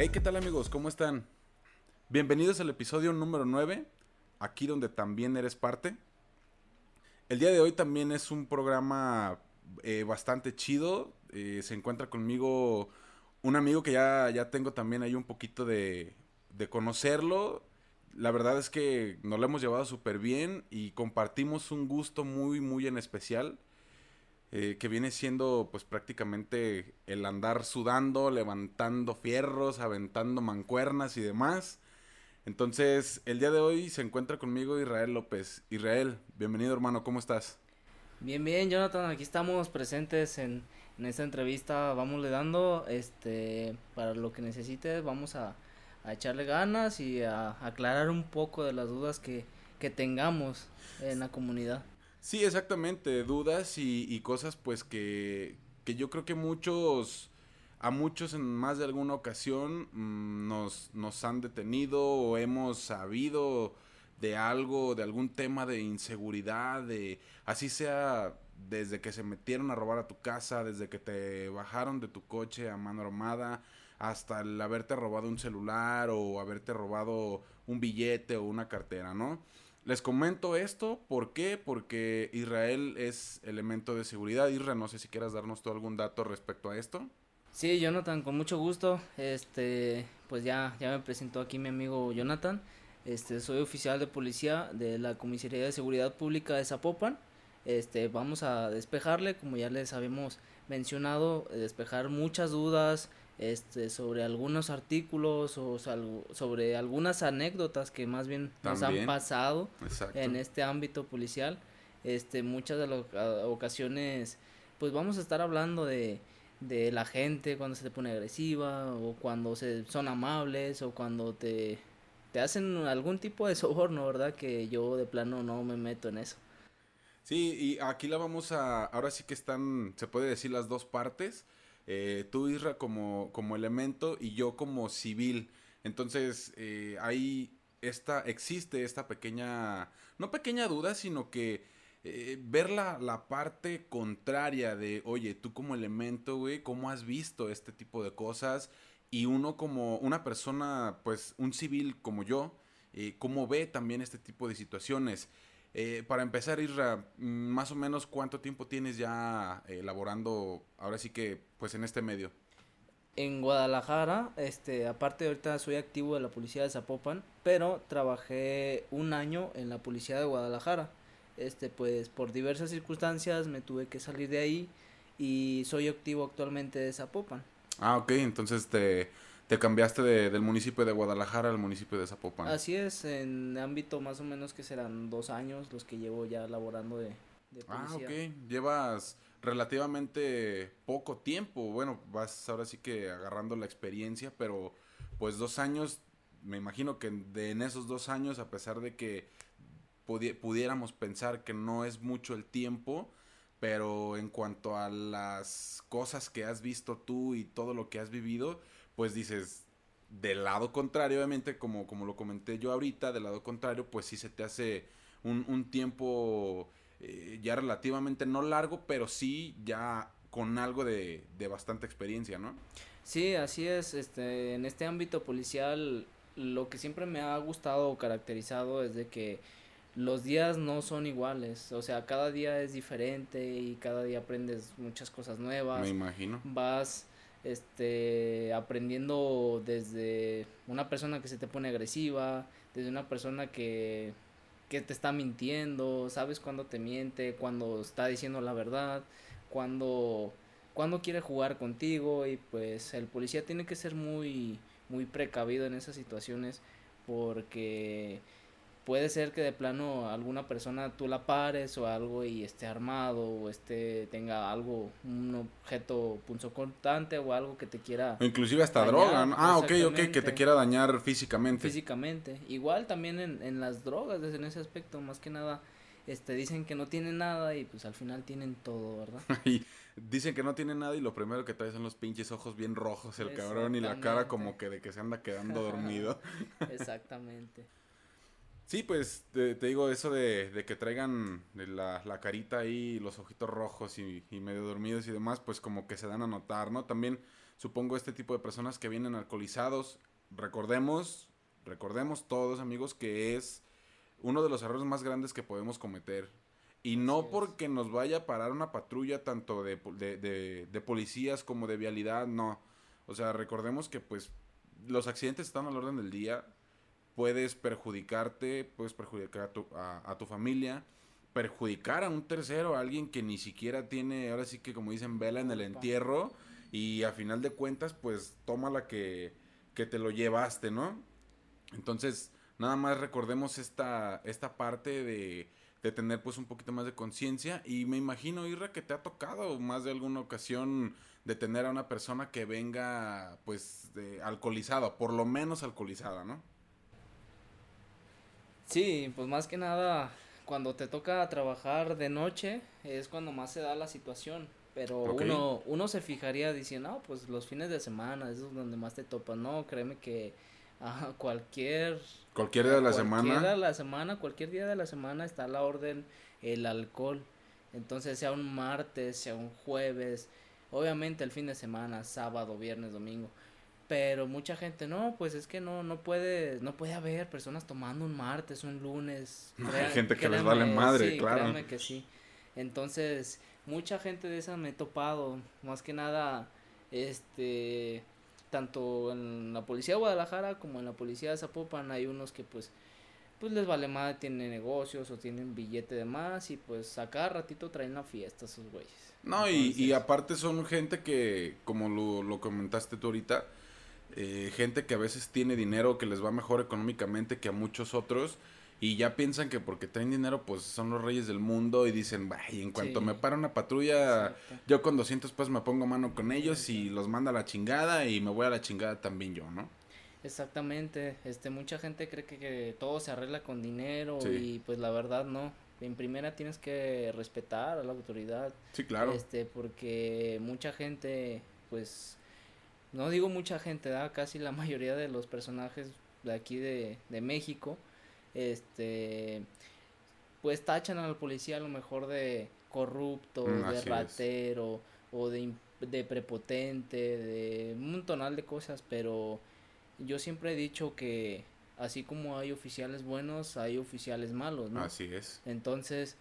Hey, ¿qué tal amigos? ¿Cómo están? Bienvenidos al episodio número 9, aquí donde también eres parte. El día de hoy también es un programa eh, bastante chido. Eh, se encuentra conmigo un amigo que ya, ya tengo también ahí un poquito de, de conocerlo. La verdad es que nos lo hemos llevado súper bien y compartimos un gusto muy, muy en especial. Eh, que viene siendo pues prácticamente el andar sudando, levantando fierros, aventando mancuernas y demás. Entonces, el día de hoy se encuentra conmigo Israel López. Israel, bienvenido hermano, ¿cómo estás? Bien, bien, Jonathan, aquí estamos presentes en, esta entrevista, vamos le dando, este, para lo que necesites, vamos a, echarle ganas y a, aclarar un poco de las dudas que, tengamos en la comunidad. Sí, exactamente, dudas y, y cosas pues que, que yo creo que muchos a muchos en más de alguna ocasión mm, nos, nos han detenido o hemos sabido de algo, de algún tema de inseguridad, de así sea desde que se metieron a robar a tu casa, desde que te bajaron de tu coche a mano armada, hasta el haberte robado un celular o haberte robado un billete o una cartera, ¿no? Les comento esto, ¿por qué? Porque Israel es elemento de seguridad. Israel, no sé si quieras darnos tú algún dato respecto a esto. Sí, Jonathan, con mucho gusto. Este, pues ya, ya me presentó aquí mi amigo Jonathan. Este, soy oficial de policía de la Comisaría de Seguridad Pública de Zapopan. Este, vamos a despejarle, como ya les habíamos mencionado, eh, despejar muchas dudas este, sobre algunos artículos o sobre algunas anécdotas que más bien nos han pasado en este ámbito policial. Este, muchas de las ocasiones, pues vamos a estar hablando de de la gente cuando se te pone agresiva o cuando se son amables o cuando te, te hacen algún tipo de soborno, ¿verdad? Que yo de plano no me meto en eso. Sí, y aquí la vamos a, ahora sí que están, se puede decir las dos partes, eh, tú Isra como, como elemento y yo como civil. Entonces, eh, ahí esta, existe esta pequeña, no pequeña duda, sino que eh, ver la, parte contraria de, oye, tú como elemento, güey, ¿cómo has visto este tipo de cosas? Y uno como una persona, pues un civil como yo, eh, ¿cómo ve también este tipo de situaciones? Eh, para empezar, Isra, mm, más o menos cuánto tiempo tienes ya elaborando, ahora sí que, pues en este medio. En Guadalajara, este, aparte ahorita soy activo de la policía de Zapopan, pero trabajé un año en la policía de Guadalajara este pues por diversas circunstancias me tuve que salir de ahí y soy activo actualmente de Zapopan. Ah, ok, entonces te, te cambiaste de, del municipio de Guadalajara al municipio de Zapopan. Así es, en ámbito más o menos que serán dos años los que llevo ya laborando de, de Ah, ok, llevas relativamente poco tiempo, bueno, vas ahora sí que agarrando la experiencia, pero pues dos años, me imagino que de, en esos dos años, a pesar de que pudiéramos pensar que no es mucho el tiempo, pero en cuanto a las cosas que has visto tú y todo lo que has vivido, pues dices, del lado contrario, obviamente, como, como lo comenté yo ahorita, del lado contrario, pues sí se te hace un, un tiempo eh, ya relativamente no largo, pero sí ya con algo de, de, bastante experiencia, ¿no? Sí, así es. Este, en este ámbito policial, lo que siempre me ha gustado o caracterizado es de que los días no son iguales, o sea, cada día es diferente y cada día aprendes muchas cosas nuevas. Me imagino. Vas este aprendiendo desde una persona que se te pone agresiva, desde una persona que que te está mintiendo, sabes cuándo te miente, cuando está diciendo la verdad, cuando cuando quiere jugar contigo y pues el policía tiene que ser muy muy precavido en esas situaciones porque puede ser que de plano alguna persona tú la pares o algo y esté armado o esté tenga algo un objeto punzocortante o algo que te quiera inclusive hasta droga ¿no? ah ok ok que te quiera dañar físicamente. Físicamente. Igual también en, en las drogas en ese aspecto más que nada este dicen que no tienen nada y pues al final tienen todo verdad y dicen que no tienen nada y lo primero que trae son los pinches ojos bien rojos el cabrón y la cara como que de que se anda quedando dormido. Exactamente Sí, pues te, digo eso de, de que traigan la, la, carita ahí, los ojitos rojos y, y, medio dormidos y demás, pues como que se dan a notar, ¿no? También supongo este tipo de personas que vienen alcoholizados, recordemos, recordemos todos amigos que es uno de los errores más grandes que podemos cometer. Y no porque nos vaya a parar una patrulla tanto de, de, de policías como de vialidad, no. O sea, recordemos que pues los accidentes están al orden del día, puedes perjudicarte, puedes perjudicar a tu, a, tu familia, perjudicar a un tercero, a alguien que ni siquiera tiene, ahora sí que como dicen, vela en el entierro y a final de cuentas pues toma la que, que te lo llevaste, ¿no? Entonces, nada más recordemos esta, esta parte de, de tener pues un poquito más de conciencia y me imagino, Irra, que te ha tocado más de alguna ocasión de tener a una persona que venga pues de alcoholizada, por lo menos alcoholizada, ¿no? Sí, pues más que nada, cuando te toca trabajar de noche es cuando más se da la situación. Pero uno, uno se fijaría diciendo, no, pues los fines de semana, eso es donde más te topas. No, créeme que a cualquier... Cualquier día de la semana. Cualquier día de la semana, cualquier día de la semana está a la orden el alcohol. Entonces, sea un martes, sea un jueves, obviamente el fin de semana, sábado, viernes, domingo pero mucha gente no pues es que no no puede no puede haber personas tomando un martes un lunes hay gente que les vale madre sí, claro créanme que sí entonces mucha gente de esa me he topado más que nada este tanto en la policía de Guadalajara como en la policía de Zapopan hay unos que pues pues les vale madre, tienen negocios o tienen billete de más y pues a cada ratito traen una fiesta esos güeyes. No, y, y aparte son gente que, como lo, lo comentaste tú ahorita, eh, gente que a veces tiene dinero que les va mejor económicamente que a muchos otros y ya piensan que porque traen dinero pues son los reyes del mundo y dicen, y en cuanto me para una patrulla, yo con 200 pues me pongo mano con ellos y los manda a la chingada y me voy a la chingada también yo, ¿no? Exactamente, este mucha gente cree que, todo se arregla con dinero y pues la verdad no. En primera tienes que respetar a la autoridad. Sí, claro. Este, porque mucha gente pues no digo mucha gente, da casi la mayoría de los personajes de aquí de, de México, este, pues tachan al policía a lo mejor de corrupto, mm, de ratero o de, de prepotente, de un tonal de cosas, pero yo siempre he dicho que así como hay oficiales buenos, hay oficiales malos, ¿no? Así es. Entonces,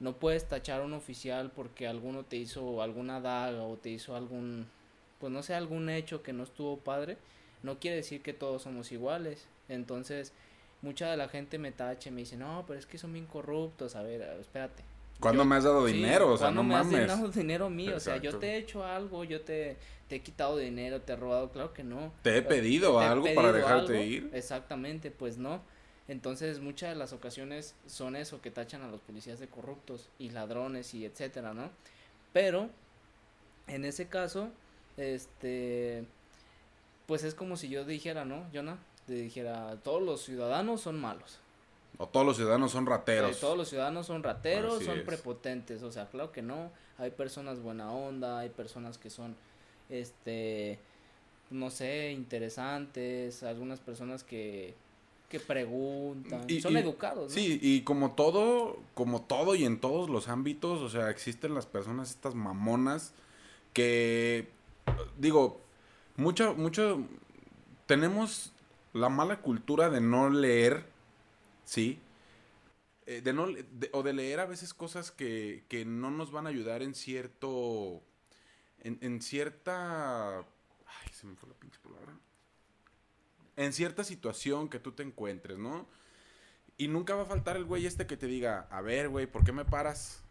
no puedes tachar a un oficial porque alguno te hizo alguna daga o te hizo algún pues no sé, algún hecho que no estuvo padre, no quiere decir que todos somos iguales. Entonces, mucha de la gente me tache, me dice, no, pero es que son bien corruptos, a ver, espérate. ¿Cuándo me has dado dinero? O sea, no me mames. has dado dinero mío? O sea, yo te he hecho algo, yo te, te he quitado dinero, te he robado, claro que no. ¿Te he pedido algo para dejarte ir? Exactamente, pues no. Entonces, muchas de las ocasiones son eso, que tachan a los policías de corruptos y ladrones y etcétera, ¿no? Pero, en ese caso, este, pues es como si yo dijera, ¿no, Jonah? Te dijera, todos los ciudadanos son malos. O todos los ciudadanos son rateros. todos los ciudadanos son rateros, son prepotentes. O sea, claro que no. Hay personas buena onda, hay personas que son, este, no sé, interesantes, algunas personas que, que preguntan, son educados. Sí, y como todo, como todo y en todos los ámbitos, o sea, existen las personas estas mamonas que digo, mucho, mucho, tenemos la mala cultura de no leer, ¿sí? Eh, de no, o de leer a veces cosas que, que no nos van a ayudar en cierto, en, cierta, ay, se me fue la pinche palabra, en cierta situación que tú te encuentres, ¿no? Y nunca va a faltar el güey este que te diga, a ver, güey, ¿por qué me paras?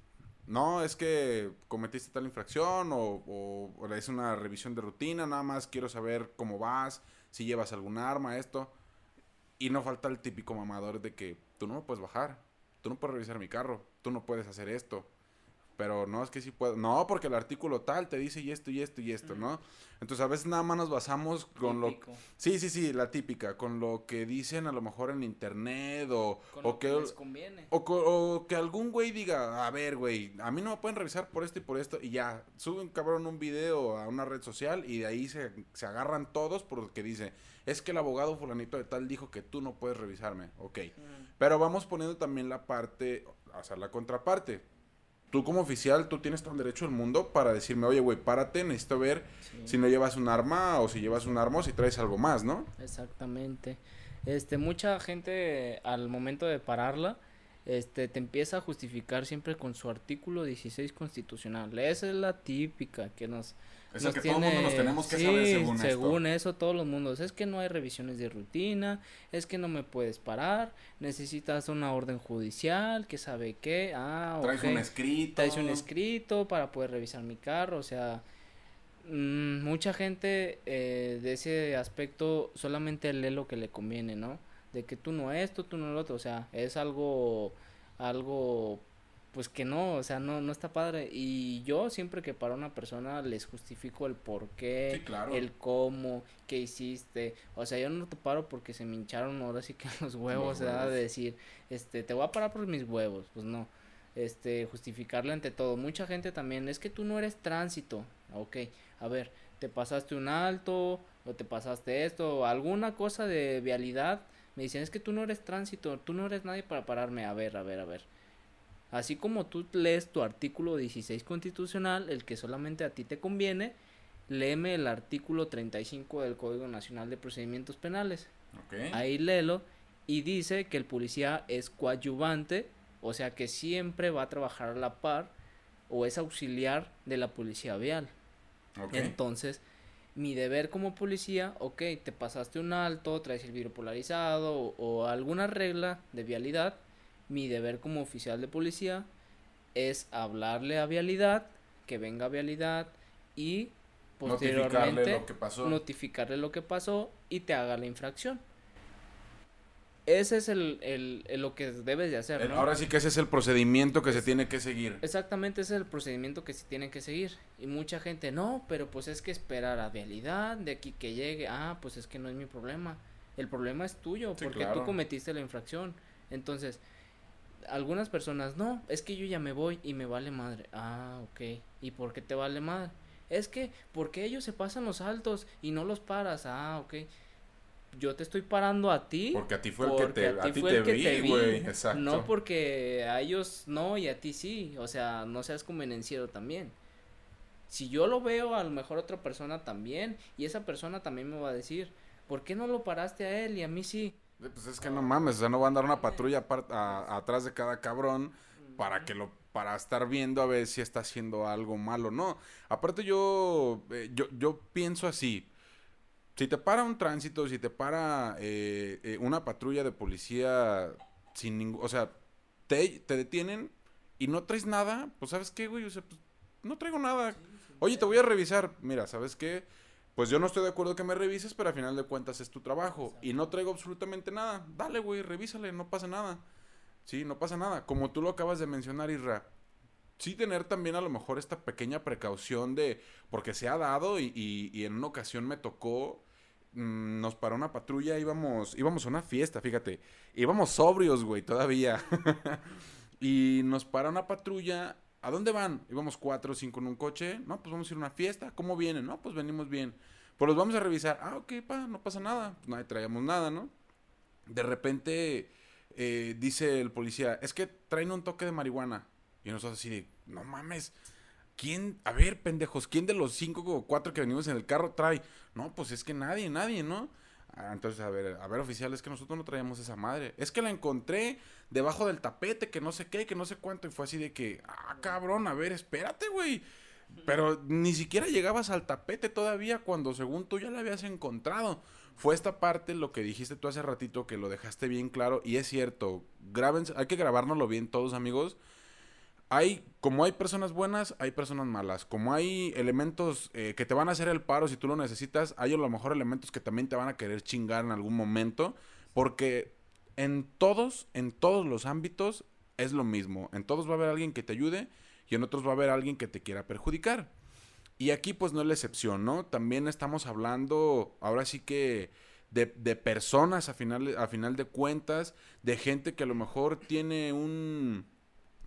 No, es que cometiste tal infracción o, o, es una revisión de rutina, nada más quiero saber cómo vas, si llevas algún arma, esto. Y no falta el típico mamador de que, tú no me puedes bajar, tú no puedes revisar mi carro, tú no puedes hacer esto pero no es que sí puedo. No, porque el artículo tal te dice y esto y esto y esto, ¿no? Entonces a veces nada más nos basamos con lo... Sí, sí, sí, la típica, con lo que dicen a lo mejor en internet o... o que, les conviene. O, que algún güey diga, a ver, güey, a mí no me pueden revisar por esto y por esto y ya, suben cabrón un video a una red social y de ahí se, se agarran todos porque dice, es que el abogado fulanito de tal dijo que tú no puedes revisarme, ok. Pero vamos poniendo también la parte, o sea, la contraparte tú como oficial, tú tienes todo el derecho del mundo para decirme, oye, güey, párate, necesito ver si no llevas un arma o si llevas un arma o si traes algo más, ¿no? Exactamente. Este, mucha gente al momento de pararla, este, te empieza a justificar siempre con su artículo 16 constitucional. Esa es la típica que nos, es que todo el mundo nos tenemos que saber según, según eso todos los mundos. Es que no hay revisiones de rutina, es que no me puedes parar, necesitas una orden judicial, que sabe qué, ah, Traes un escrito. Traes un escrito para poder revisar mi carro, o sea, mmm, mucha gente eh, de ese aspecto solamente lee lo que le conviene, ¿no? de que tú no esto, tú no lo otro, o sea, es algo, algo, pues que no, o sea, no, no está padre. Y yo siempre que para una persona les justifico el por qué, el cómo, qué hiciste, o sea, yo no te paro porque se me hincharon ahora sí que los huevos, de decir, este, te voy a parar por mis huevos, pues no. Este, justificarle ante todo. Mucha gente también, es que tú no eres tránsito. Ok, a ver, te pasaste un alto, o te pasaste esto, o alguna cosa de vialidad, me dicen, es que tú no eres tránsito, tú no eres nadie para pararme. A ver, a ver, a ver. Así como tú lees tu artículo 16 constitucional, el que solamente a ti te conviene, léeme el artículo 35 del Código Nacional de Procedimientos Penales. Ahí léelo y dice que el policía es coadyuvante, o sea que siempre va a trabajar a la par o es auxiliar de la policía vial. Entonces, mi deber como policía, ok, te pasaste un alto, traes el vidrio polarizado o, alguna regla de vialidad, mi deber como oficial de policía es hablarle a vialidad, que venga a vialidad y posteriormente notificarle lo que pasó, notificarle lo que pasó y te haga la infracción. Ese es el, el, lo que debes de hacer, ¿no? Ahora sí que ese es el procedimiento que se tiene que seguir. Exactamente, ese es el procedimiento que se tiene que seguir. Y mucha gente, no, pero pues es que esperar a vialidad, de aquí que llegue, ah, pues es que no es mi problema. El problema es tuyo, porque tú cometiste la infracción. Entonces, algunas personas, no, es que yo ya me voy y me vale madre. Ah, ok. ¿Y por qué te vale madre? Es que, porque ellos se pasan los altos y no los paras? Ah, ok yo te estoy parando a ti. Porque a ti fue el que te, a ti te, vi, güey. Exacto. No porque a ellos no y a ti sí. O sea, no seas convenenciero también. Si yo lo veo, a lo mejor otra persona también. Y esa persona también me va a decir, ¿por qué no lo paraste a él y a mí sí? Pues es que no mames, o sea, no va a andar una patrulla atrás de cada cabrón para que lo para estar viendo a ver si está haciendo algo malo no. Aparte yo eh, yo yo pienso así si te para un tránsito, si te para eh, eh, una patrulla de policía sin ningún... O sea, te, te, detienen y no traes nada, pues ¿sabes qué, güey? O sea, pues, no traigo nada. Oye, te voy a revisar. Mira, ¿sabes qué? Pues yo no estoy de acuerdo que me revises, pero al final de cuentas es tu trabajo. Y no traigo absolutamente nada. Dale, güey, revísale, no pasa nada. Sí, no pasa nada. Como tú lo acabas de mencionar, Isra. Sí tener también a lo mejor esta pequeña precaución de... Porque se ha dado y, y en una ocasión me tocó Mm, nos paró una patrulla, íbamos, íbamos a una fiesta, fíjate. Íbamos sobrios, güey, todavía. y nos para una patrulla. ¿A dónde van? Íbamos cuatro o cinco en un coche. No, pues vamos a ir a una fiesta. ¿Cómo vienen? No, pues venimos bien. Pues los vamos a revisar. Ah, ok, pa, no pasa nada. Pues nadie traíamos nada, ¿no? De repente eh, dice el policía, es que traen un toque de marihuana. Y nosotros así no mames. ¿Quién? A ver, pendejos, ¿quién de los cinco o cuatro que venimos en el carro trae? No, pues es que nadie, nadie, ¿no? Ah, entonces, a ver, a ver, oficial, es que nosotros no traíamos esa madre. Es que la encontré debajo del tapete, que no sé qué, que no sé cuánto. Y fue así de que, ah, cabrón, a ver, espérate, güey. Pero ni siquiera llegabas al tapete todavía cuando según tú ya la habías encontrado. Fue esta parte lo que dijiste tú hace ratito que lo dejaste bien claro y es cierto. Grábense, hay que grabárnoslo bien todos amigos hay, como hay personas buenas, hay personas malas. Como hay elementos eh, que te van a hacer el paro si tú lo necesitas, hay a lo mejor elementos que también te van a querer chingar en algún momento. Porque en todos, en todos los ámbitos es lo mismo. En todos va a haber alguien que te ayude y en otros va a haber alguien que te quiera perjudicar. Y aquí pues no es la excepción, ¿no? También estamos hablando, ahora sí que de, de personas a final, a final de cuentas, de gente que a lo mejor tiene un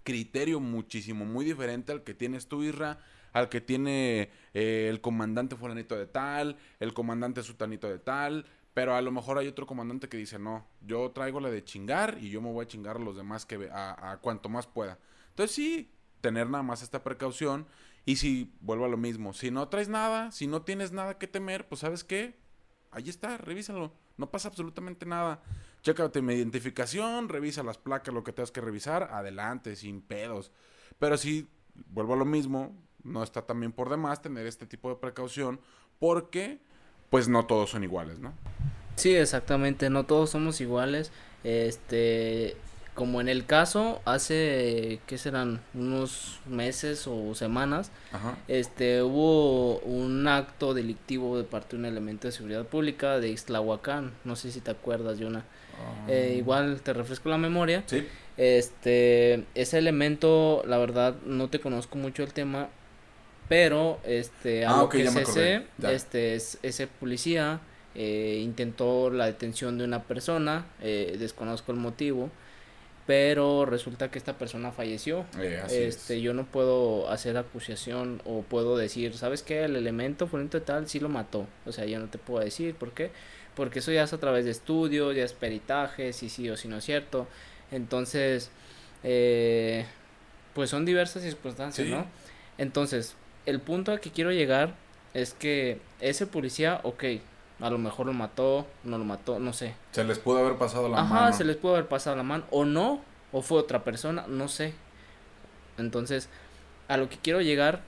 criterio muchísimo, muy diferente al que tienes tú, Isra, al que tiene eh, el comandante fulanito de tal, el comandante sutanito de tal, pero a lo mejor hay otro comandante que dice, no, yo traigo la de chingar y yo me voy a chingar a los demás que a, a cuanto más pueda. Entonces sí, tener nada más esta precaución y si, vuelvo a lo mismo, si no traes nada, si no tienes nada que temer, pues sabes qué, ahí está, revísalo, no pasa absolutamente nada. Chécate mi identificación, revisa las placas, lo que tengas que revisar, adelante, sin pedos. Pero si, vuelvo a lo mismo, no está también por demás tener este tipo de precaución porque pues no todos son iguales, ¿no? Sí, exactamente, no todos somos iguales. Este, como en el caso, hace, ¿qué serán? Unos meses o semanas, este, hubo un acto delictivo de parte de un elemento de seguridad pública de Ixtlahuacán, no sé si te acuerdas, Eh, igual te refresco la memoria. Sí. Este, ese elemento, la verdad, no te conozco mucho el tema, pero, este, ah, lo que se sé, este, es, ese policía eh, intentó la detención de una persona, eh, desconozco el motivo, pero resulta que esta persona falleció. Eh, este, yo no puedo hacer acusación o puedo decir, ¿sabes qué? El elemento fulanito tal sí lo mató. O sea, yo no te puedo decir, ¿por qué? Porque eso ya es a través de estudios, ya es peritaje, si sí o si no es cierto. Entonces, eh, pues son diversas circunstancias, ¿no? Entonces, el punto al que quiero llegar es que ese policía, ok, a lo mejor lo mató, no lo mató, no sé. Se les pudo haber pasado la mano. Ajá, se les pudo haber pasado la mano. O no, o fue otra persona, no sé. Entonces, a lo que quiero llegar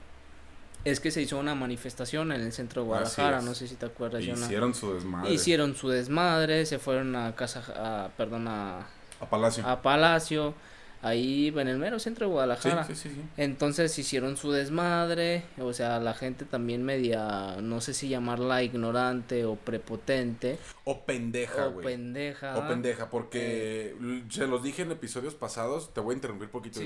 es que se hizo una manifestación en el centro de Guadalajara, no sé si te acuerdas. Hicieron su desmadre. Hicieron su desmadre, se fueron a casa, a, perdón, a... A Palacio. A Palacio ahí en el mero centro de Guadalajara. Sí, sí, sí, Entonces hicieron su desmadre, o sea, la gente también media, no sé si llamarla ignorante o prepotente. O pendeja, güey. O pendeja. O pendeja, porque eh. se los dije en episodios pasados, te voy a interrumpir un poquito,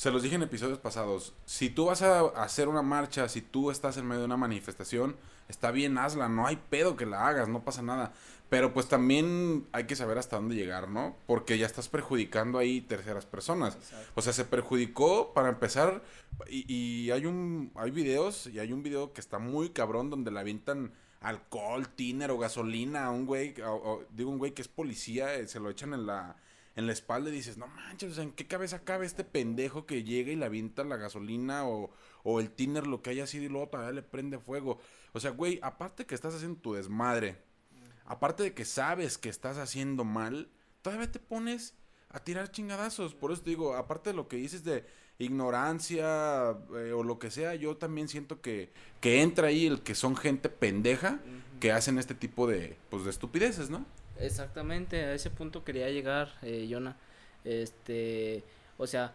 Se los dije en episodios pasados, si tú vas a hacer una marcha, si tú estás en medio de una manifestación, está bien, hazla, no hay pedo que la hagas, no pasa nada. Pero pues también hay que saber hasta dónde llegar, ¿no? Porque ya estás perjudicando ahí terceras personas. O sea, se perjudicó para empezar y, hay un hay videos y hay un video que está muy cabrón donde le avientan alcohol, tiner o gasolina a un güey, digo un güey que es policía, eh, se lo echan en la en la espalda y dices, no manches, o sea, ¿en qué cabeza cabe este pendejo que llega y le avienta la gasolina o, o el tiner, lo que haya sido y luego todavía le prende fuego? O sea, güey, aparte que estás haciendo tu desmadre, aparte de que sabes que estás haciendo mal, todavía te pones a tirar chingadazos. Por eso te digo, aparte de lo que dices de ignorancia eh, o lo que sea, yo también siento que, que entra ahí el que son gente pendeja que hacen este tipo de, pues, de estupideces, ¿no? Exactamente, a ese punto quería llegar, eh, Jonah. Este, o sea,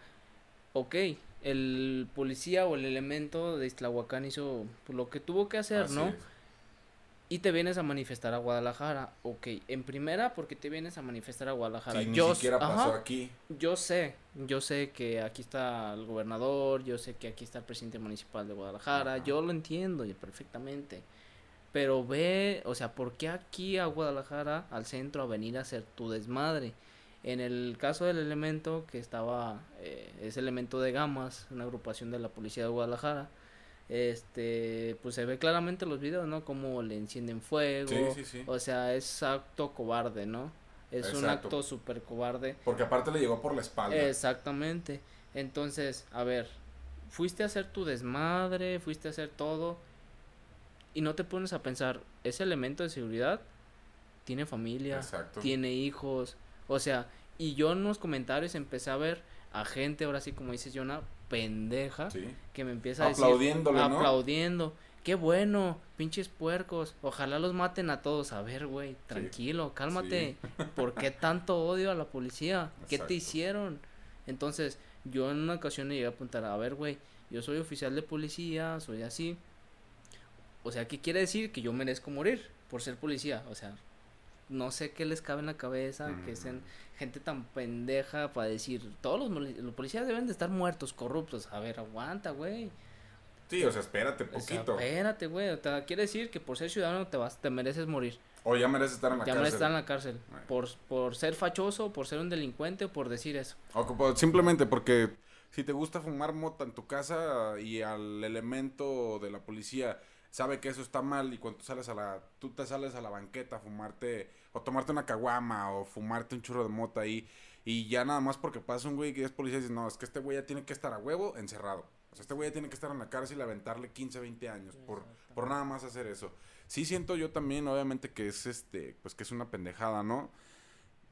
ok, el policía o el elemento de Islahuacán hizo lo que tuvo que hacer, ¿no? y te vienes a manifestar a Guadalajara. Ok, en primera, porque te vienes a manifestar a Guadalajara? yo, ni siquiera pasó aquí. Yo sé, yo sé que aquí está el gobernador, yo sé que aquí está el presidente municipal de Guadalajara, yo lo entiendo perfectamente. Pero ve, o sea, ¿por qué aquí a Guadalajara, al centro, a venir a hacer tu desmadre? En el caso del elemento que estaba, eh, es elemento de Gamas, una agrupación de la policía de Guadalajara, este pues se ve claramente los videos no como le encienden fuego o sea es acto cobarde no es un acto súper cobarde. Porque aparte le llegó por la espalda. Exactamente. Entonces a ver fuiste a hacer tu desmadre fuiste a hacer todo y no te pones a pensar ese elemento de seguridad tiene familia tiene hijos o sea y yo en los comentarios empecé a ver a gente ahora sí como dices Jonah pendeja que me empieza a decir aplaudiendo. Qué bueno, pinches puercos. Ojalá los maten a todos. A ver, güey, tranquilo, cálmate. ¿Por qué tanto odio a la policía? ¿Qué te hicieron? Entonces, yo en una ocasión le llegué a apuntar, a ver, güey, yo soy oficial de policía, soy así. O sea, ¿qué quiere decir? Que yo merezco morir por ser policía. O sea, no sé qué les cabe en la cabeza, que sean gente tan pendeja para decir, todos los, los, policías deben de estar muertos, corruptos. A ver, aguanta, güey. Sí, o sea, espérate poquito. O sea, espérate, güey. O sea, quiere decir que por ser ciudadano te vas, te mereces morir. O ya mereces estar en la cárcel. Ya mereces estar en la cárcel. Por, por ser fachoso, por ser un delincuente o por decir eso. O simplemente porque si te gusta fumar mota en tu casa y al elemento de la policía sabe que eso está mal y cuando tú sales a la tú te sales a la banqueta a fumarte o tomarte una caguama o fumarte un churro de mota ahí y ya nada más porque pasa un güey que es policía y dices, "No, es que este güey ya tiene que estar a huevo encerrado." O sea, este güey ya tiene que estar en la cárcel y aventarle 15, 20 años por por nada más hacer eso. Sí siento yo también obviamente que es este pues que es una pendejada, ¿no?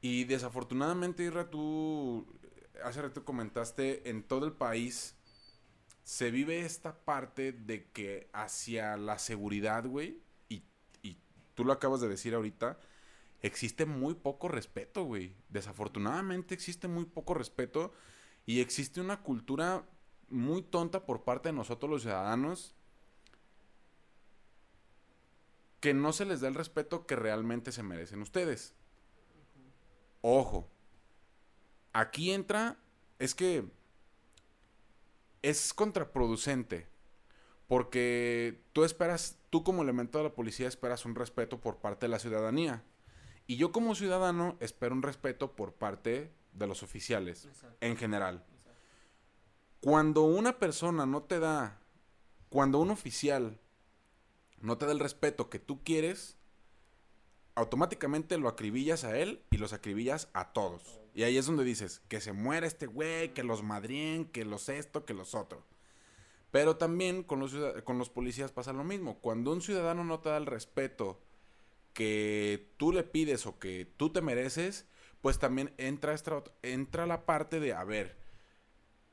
Y desafortunadamente, Irra, tú hace rato comentaste en todo el país se vive esta parte de que hacia la seguridad, güey, y, y tú lo acabas de decir ahorita, existe muy poco respeto, güey. Desafortunadamente existe muy poco respeto y existe una cultura muy tonta por parte de nosotros los ciudadanos que no se les da el respeto que realmente se merecen ustedes. Ojo, aquí entra, es que es contraproducente. Porque tú esperas, tú como elemento de la policía esperas un respeto por parte de la ciudadanía. Y yo como ciudadano espero un respeto por parte de los oficiales en general. Cuando una persona no te da, cuando un oficial no te da el respeto que tú quieres, automáticamente lo acribillas a él y los acribillas a todos. Y ahí es donde dices, que se muera este güey, que los madrien, que los esto, que los otro. Pero también con los, con los policías pasa lo mismo. Cuando un ciudadano no te da el respeto que tú le pides o que tú te mereces, pues también entra, esta, entra la parte de, a ver,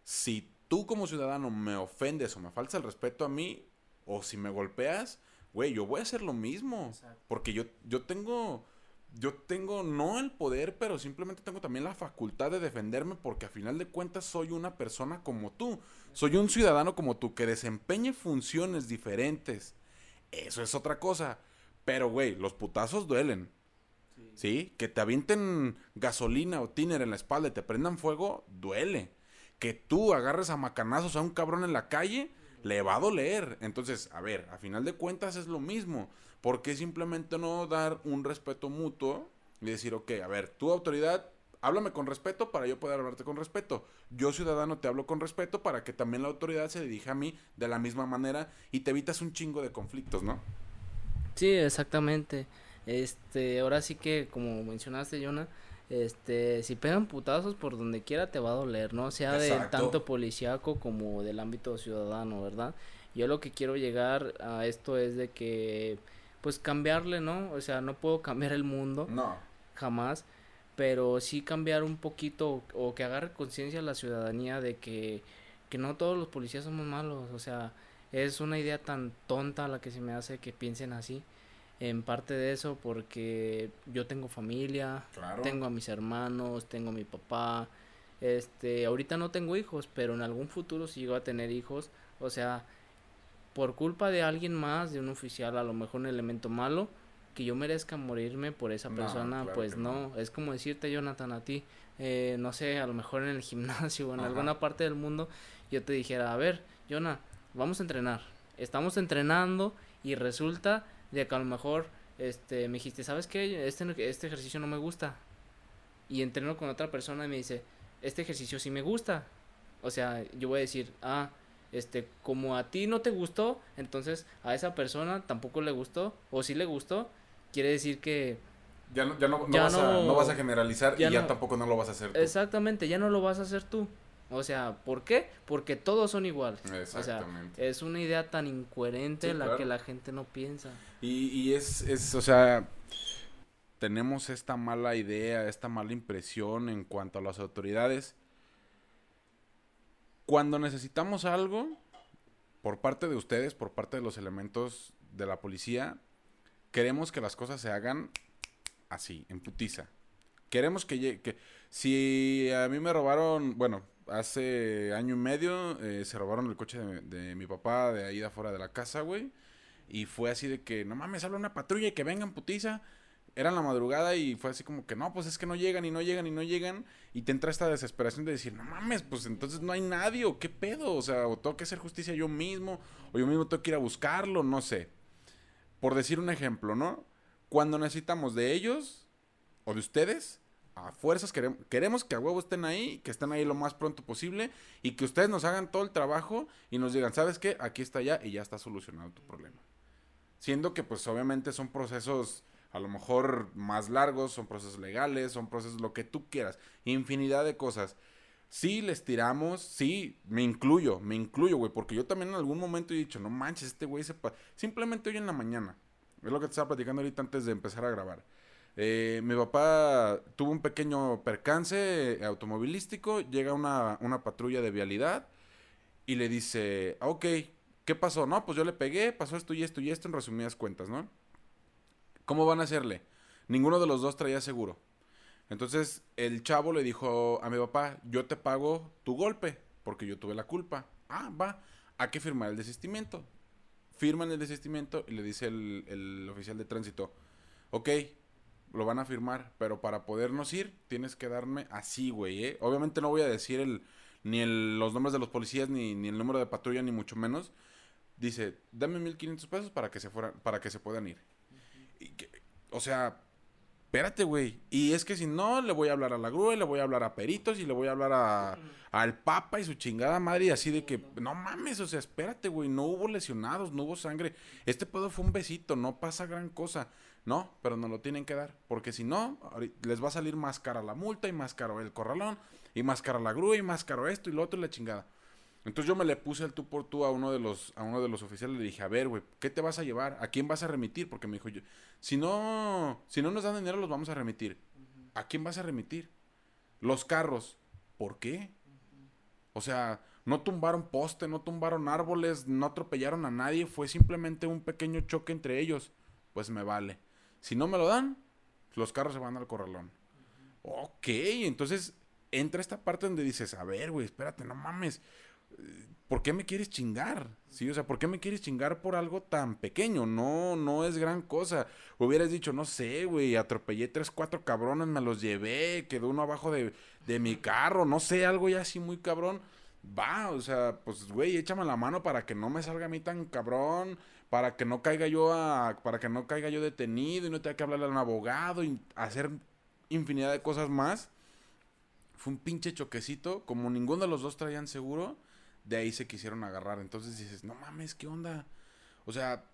si tú como ciudadano me ofendes o me falta el respeto a mí, o si me golpeas, güey, yo voy a hacer lo mismo. Porque yo, yo tengo yo tengo no el poder, pero simplemente tengo también la facultad de defenderme porque a final de cuentas soy una persona como tú. Soy un ciudadano como tú que desempeñe funciones diferentes. Eso es otra cosa. Pero, güey, los putazos duelen. Sí. Que te avienten gasolina o tiner en la espalda y te prendan fuego, duele. Que tú agarres a macanazos a un cabrón en la calle, le va a doler. Entonces, a ver, a final de cuentas es lo mismo. ¿Por qué simplemente no dar un respeto mutuo y decir, ok, a ver, tu autoridad, háblame con respeto para yo poder hablarte con respeto. Yo, ciudadano, te hablo con respeto para que también la autoridad se dirija a mí de la misma manera y te evitas un chingo de conflictos, ¿no? Sí, exactamente. Este, ahora sí que, como mencionaste, Jonah, este, si pegan putazos por donde quiera te va a doler, ¿no? Sea de tanto policíaco como del ámbito ciudadano, ¿verdad? Yo lo que quiero llegar a esto es de que pues cambiarle, ¿no? O sea, no puedo cambiar el mundo. No. Jamás. Pero sí cambiar un poquito o que agarre conciencia la ciudadanía de que, que no todos los policías somos malos. O sea, es una idea tan tonta la que se me hace que piensen así. En parte de eso porque yo tengo familia, tengo a mis hermanos, tengo a mi papá. Este, ahorita no tengo hijos, pero en algún futuro si llego a tener hijos, o sea, por culpa de alguien más, de un oficial, a lo mejor un elemento malo, que yo merezca morirme por esa persona, pues no. Es como decirte, Jonathan, a ti, eh, no sé, a lo mejor en el gimnasio o en alguna parte del mundo, yo te dijera, a ver, Jonah, vamos a entrenar. Estamos entrenando y resulta de que a lo mejor este, me dijiste, ¿sabes qué? Este, este ejercicio no me gusta. Y entreno con otra persona y me dice, este ejercicio sí me gusta. O sea, yo voy a decir, ah, este, como a ti no te gustó, entonces a esa persona tampoco le gustó, o si le gustó, quiere decir que... Ya no, ya no, vas, a, no vas, a, generalizar y ya tampoco no lo vas a hacer tú. Exactamente, ya no lo vas a hacer tú. O sea, ¿por qué? Porque todos son iguales. Exactamente. O sea, es una idea tan incoherente la que la gente no piensa. Y, y es, es, o sea, tenemos esta mala idea, esta mala impresión en cuanto a las autoridades cuando necesitamos algo por parte de ustedes, por parte de los elementos de la policía, queremos que las cosas se hagan así, en putiza. Queremos que, que si a mí me robaron, bueno, hace año y medio eh, se robaron el coche de, mi papá de ahí de afuera de la casa, güey. Y fue así de que, no mames, habla una patrulla y que vengan putiza. era la madrugada y fue así como que no, pues es que no llegan y no llegan y no llegan. Y te entra esta desesperación de decir, no mames, pues entonces no hay nadie o qué pedo. O sea, o tengo que hacer justicia yo mismo, o yo mismo tengo que ir a buscarlo, no sé. Por decir un ejemplo, ¿no? Cuando necesitamos de ellos o de ustedes, a fuerzas queremos, queremos que a huevo estén ahí, que estén ahí lo más pronto posible y que ustedes nos hagan todo el trabajo y nos digan, ¿sabes qué? Aquí está ya y ya está solucionado tu problema. Siendo que pues obviamente son procesos a lo mejor más largos, son procesos legales, son procesos lo que tú quieras, infinidad de cosas. Sí, les tiramos, sí, me incluyo, me incluyo, güey, porque yo también en algún momento he dicho, no manches, este güey se... Simplemente hoy en la mañana, es lo que te estaba platicando ahorita antes de empezar a grabar. Eh, mi papá tuvo un pequeño percance automovilístico, llega una, una patrulla de vialidad y le dice, ah, ok, ¿qué pasó? No, pues yo le pegué, pasó esto y esto y esto en resumidas cuentas, ¿no? ¿Cómo van a hacerle? Ninguno de los dos traía seguro. Entonces el chavo le dijo a mi papá, yo te pago tu golpe, porque yo tuve la culpa. Ah, va, hay que firmar el desistimiento. Firman el desistimiento y le dice el, el oficial de tránsito, ok, lo van a firmar, pero para podernos ir tienes que darme así, güey, ¿eh? Obviamente no voy a decir el, ni el, los nombres de los policías, ni, ni el número de patrulla, ni mucho menos. Dice, dame 1500 pesos para que se fueran, para que se puedan ir o sea, espérate, güey. Y es que si no, le voy a hablar a la grúa, y le voy a hablar a peritos, y le voy a hablar a, al papa y su chingada madre, y así de que, no mames, o sea, espérate, güey, no hubo lesionados, no hubo sangre. Este pedo fue un besito, no pasa gran cosa. No, pero no lo tienen que dar, porque si no, les va a salir más cara la multa, y más caro el corralón, y más cara la grúa, y más caro esto y lo otro y la chingada. Entonces yo me le puse el tú por tú a uno de los, a uno de los oficiales le dije, a ver, güey, ¿qué te vas a llevar? ¿A quién vas a remitir? Porque me dijo, yo, si no, si no nos dan dinero, los vamos a remitir. ¿A quién vas a remitir? Los carros. ¿Por qué? O sea, no tumbaron poste, no tumbaron árboles, no atropellaron a nadie, fue simplemente un pequeño choque entre ellos. Pues me vale. Si no me lo dan, los carros se van al corralón. Ok, entonces entra esta parte donde dices, a ver, güey, espérate, no mames. ¿por qué me quieres chingar? Sí, o sea, ¿por qué me quieres chingar por algo tan pequeño? No, no es gran cosa. Hubieras dicho, no sé, güey, atropellé tres, cuatro cabrones, me los llevé, quedó uno abajo de, de mi carro, no sé, algo ya así muy cabrón. Va, o sea, pues, güey, échame la mano para que no me salga a mí tan cabrón, para que no caiga yo a, para que no caiga yo detenido y no tenga que hablarle a un abogado y hacer infinidad de cosas más. Fue un pinche choquecito, como ninguno de los dos traían seguro de ahí se quisieron agarrar. Entonces dices, no mames, ¿qué onda? O sea,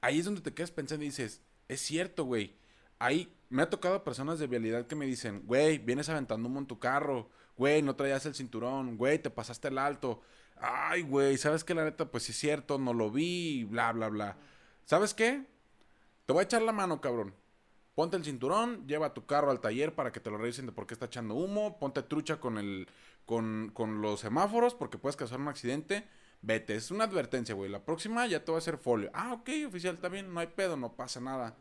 ahí es donde te quedas pensando y dices, es cierto, güey. Ahí me ha tocado personas de vialidad que me dicen, güey, vienes aventando humo en tu carro, güey, no traías el cinturón, güey, te pasaste el alto. Ay, güey, ¿sabes qué? La neta, pues sí es cierto, no lo vi, bla, bla, bla. ¿Sabes qué? Te voy a echar la mano, cabrón. Ponte el cinturón, lleva tu carro al taller para que te lo revisen de por qué está echando humo, ponte trucha con el con, con los semáforos porque puedes causar un accidente. Vete, es una advertencia, güey. La próxima ya te va a hacer folio. Ah, ok, oficial, está bien, no hay pedo, no pasa nada.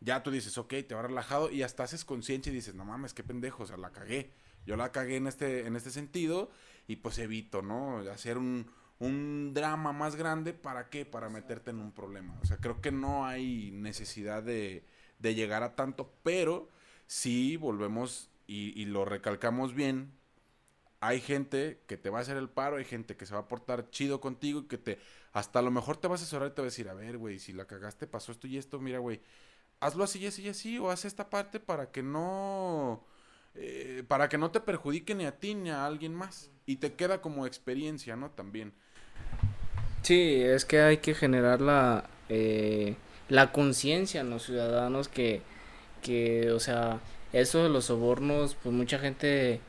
Ya tú dices, ok, te va relajado y hasta haces conciencia y dices, no mames, qué pendejo, o sea, la cagué. Yo la cagué en este, en este sentido y pues evito, ¿no? Hacer un, un drama más grande, ¿para qué? Para meterte en un problema. O sea, creo que no hay necesidad de, de llegar a tanto, pero sí volvemos y, y lo recalcamos bien, hay gente que te va a hacer el paro, hay gente que se va a portar chido contigo y que te, hasta a lo mejor te va a asesorar y te va a decir, a ver, güey, si la cagaste, pasó esto y esto, mira, güey, hazlo así y así y así, o haz esta parte para que no, eh, para que no te perjudique ni a ti ni a alguien más. Y te queda como experiencia, ¿no? También. Sí, es que hay que generar la, eh, la conciencia en los ciudadanos que, que, o sea, eso de los sobornos, pues mucha gente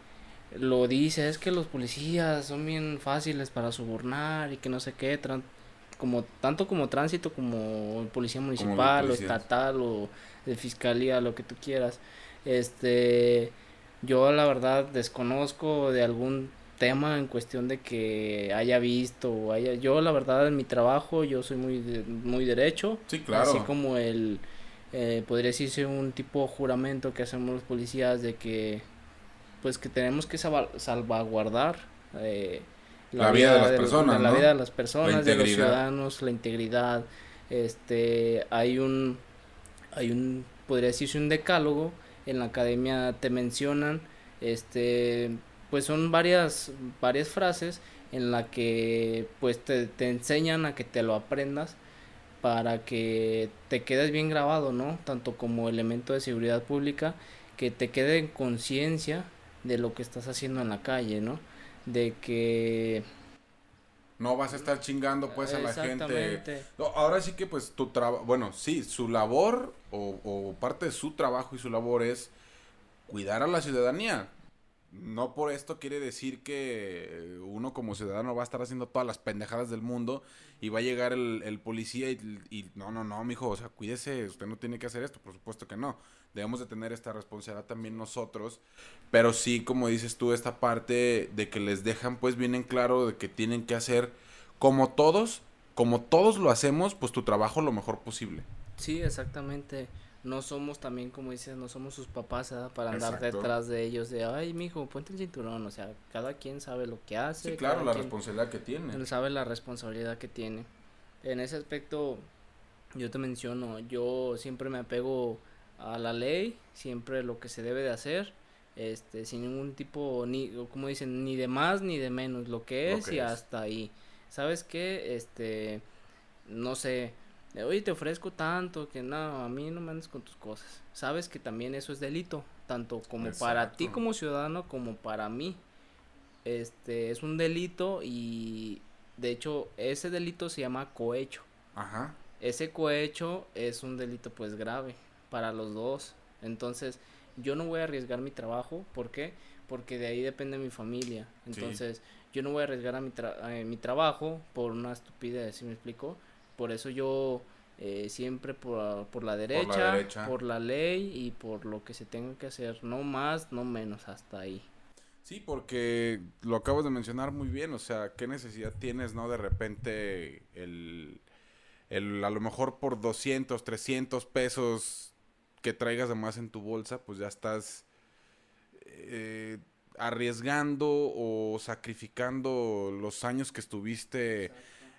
lo dice, es que los policías son bien fáciles para sobornar y que no sé qué, como tanto como tránsito como policía municipal o estatal o de fiscalía, lo que tú quieras. Este, yo la verdad desconozco de algún tema en cuestión de que haya visto o haya yo la verdad en mi trabajo yo soy muy muy derecho. Sí claro. Así como el eh, podría decirse un tipo juramento que hacemos los policías de que pues que tenemos que salvaguardar eh, la, vida, de las personas, la vida de las personas, de los ciudadanos, la integridad. Este, hay un, hay un podría decirse un decálogo, en la academia te mencionan, este, pues son varias, varias frases en la que pues te, te enseñan a que te lo aprendas para que te quedes bien grabado, ¿no? Tanto como elemento de seguridad pública, que te quede en conciencia de lo que estás haciendo en la calle, ¿no? De que no vas a estar chingando pues a la gente. No, ahora sí que pues tu trabajo, bueno, sí, su labor o, o, parte de su trabajo y su labor es cuidar a la ciudadanía. No por esto quiere decir que uno como ciudadano va a estar haciendo todas las pendejadas del mundo y va a llegar el, el policía y, y, no, no, no, mijo, o sea, cuídese, usted no tiene que hacer esto, por supuesto que no. Debemos de tener esta responsabilidad también nosotros, pero sí, como dices tú, esta parte de que les dejan pues bien en claro de que tienen que hacer como todos, como todos lo hacemos, pues tu trabajo lo mejor posible. Sí, exactamente no somos también, como dices, no somos sus papás para andar detrás de ellos de, ay, mijo, ponte el cinturón, o sea, cada quien sabe lo que hace. Sí, claro, la responsabilidad que tiene. Él sabe la responsabilidad que tiene. En ese aspecto, yo te menciono, yo siempre me apego a la ley, siempre lo que se debe de hacer, este, sin ningún tipo, ni, como dicen, ni de más ni de menos, lo que es y hasta ahí. ¿Sabes qué? Este, no sé, oye, te ofrezco tanto, que no, a mí no me andes con tus cosas. Sabes que también eso es delito, tanto como para ti como ciudadano como para mí. Este, es un delito y de hecho ese delito se llama cohecho. Ajá. Ese cohecho es un delito pues grave para los dos. Entonces, yo no voy a arriesgar mi trabajo, ¿por qué? Porque de ahí depende mi familia. Entonces, yo no voy a arriesgar a mi, eh, mi trabajo por una estupidez, ¿sí me explico? Por eso yo eh, siempre por, por, la derecha, por la ley y por lo que se tenga que hacer, no más, no menos, hasta ahí. Sí, porque lo acabas de mencionar muy bien, o sea, ¿qué necesidad tienes, no? De repente, el, el a lo mejor por 200, 300 pesos que traigas de más en tu bolsa, pues ya estás eh, arriesgando o sacrificando los años que estuviste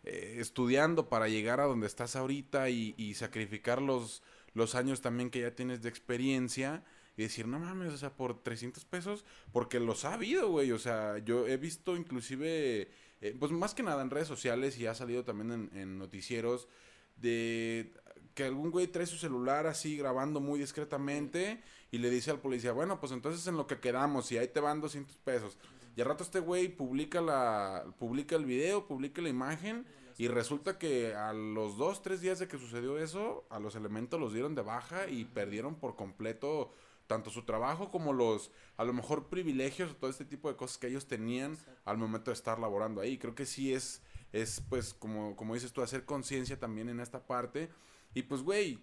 eh, estudiando para llegar a donde estás ahorita y, sacrificar los, los años también que ya tienes de experiencia y decir, no mames, o sea, por 300 pesos, porque los ha habido, güey, o sea, yo he visto inclusive, eh, pues más que nada en redes sociales y ha salido también en, noticieros de que algún güey trae su celular así grabando muy discretamente y le dice al policía, bueno, pues entonces en lo que quedamos y ahí te van 200 pesos. Y al rato este güey publica, la, publica el video, publica la imagen. Y resulta que a los dos, tres días de que sucedió eso, a los elementos los dieron de baja y perdieron por completo tanto su trabajo como los, a lo mejor, privilegios o todo este tipo de cosas que ellos tenían al momento de estar laborando ahí. Creo que sí es, es pues, como, como dices tú, hacer conciencia también en esta parte. Y pues, güey,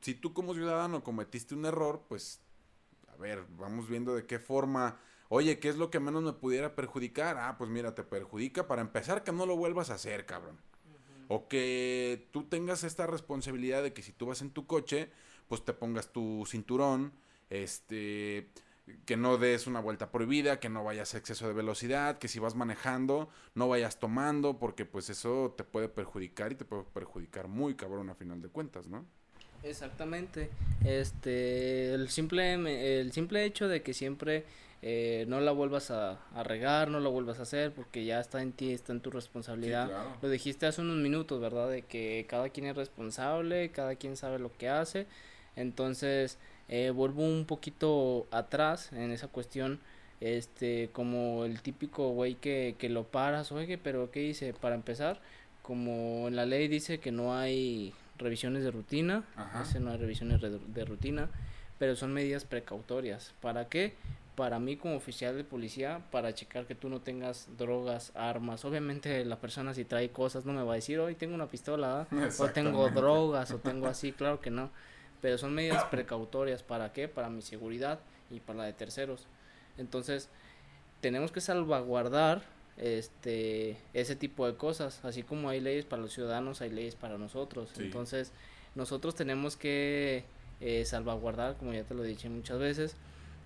si tú como ciudadano cometiste un error, pues, a ver, vamos viendo de qué forma Oye, ¿qué es lo que menos me pudiera perjudicar? Ah, pues mira, te perjudica para empezar que no lo vuelvas a hacer, cabrón. O que tú tengas esta responsabilidad de que si tú vas en tu coche, pues te pongas tu cinturón, este, que no des una vuelta prohibida, que no vayas a exceso de velocidad, que si vas manejando, no vayas tomando, porque pues eso te puede perjudicar y te puede perjudicar muy cabrón a final de cuentas, ¿no? Exactamente. Este, el simple, el simple hecho de que siempre eh, no la vuelvas a, regar, no la vuelvas a hacer porque ya está en ti, está en tu responsabilidad. Lo dijiste hace unos minutos, ¿verdad? De que cada quien es responsable, cada quien sabe lo que hace. Entonces, eh, vuelvo un poquito atrás en esa cuestión, este, como el típico güey que, que lo paras, oye, pero ¿qué dice? Para empezar, como en la ley dice que no hay revisiones de rutina, ese no hay revisiones de rutina, pero son medidas precautorias. ¿Para qué? para mí como oficial de policía para checar que tú no tengas drogas, armas. Obviamente la persona si trae cosas no me va a decir, hoy tengo una pistola, o tengo drogas, o tengo así, claro que no. Pero son medidas precautorias, ¿para qué? Para mi seguridad y para la de terceros. Entonces, tenemos que salvaguardar este ese tipo de cosas, así como hay leyes para los ciudadanos, hay leyes para nosotros. Entonces, nosotros tenemos que eh, salvaguardar, como ya te lo he dicho muchas veces,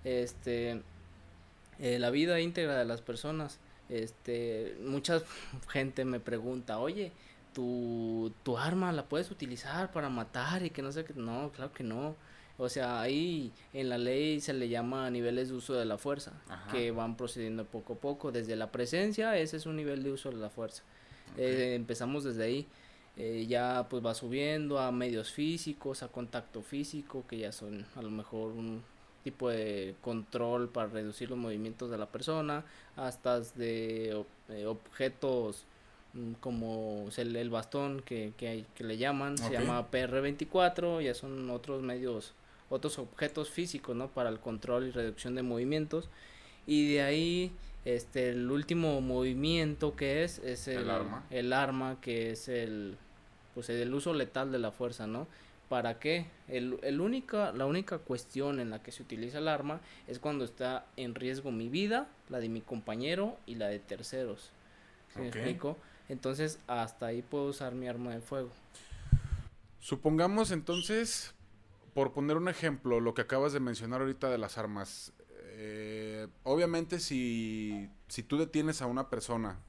este, eh, la vida íntegra de las personas. Este, mucha gente me pregunta, oye, ¿tu, tu arma la puedes utilizar para matar y que no sé qué. No, claro que no. O sea, ahí en la ley se le llama niveles de uso de la fuerza, que van procediendo poco a poco. Desde la presencia, ese es un nivel de uso de la fuerza. Eh, empezamos desde ahí. Eh, ya pues va subiendo a medios físicos, a contacto físico, que ya son a lo mejor un tipo de control para reducir los movimientos de la persona, hasta de eh, objetos mm, como el, bastón que, que, hay, que le llaman, se llama PR24, ya son otros medios, otros objetos físicos, ¿no? Para el control y reducción de movimientos. Y de ahí, este, el último movimiento que es, es el, arma. el arma, que es el, pues el uso letal de la fuerza, ¿no? ¿Para qué? El, el única, la única cuestión en la que se utiliza el arma es cuando está en riesgo mi vida, la de mi compañero y la de terceros. ¿Me explico? Entonces, hasta ahí puedo usar mi arma de fuego. Supongamos entonces, por poner un ejemplo, lo que acabas de mencionar ahorita de las armas. Eh, obviamente, si, si tú detienes a una persona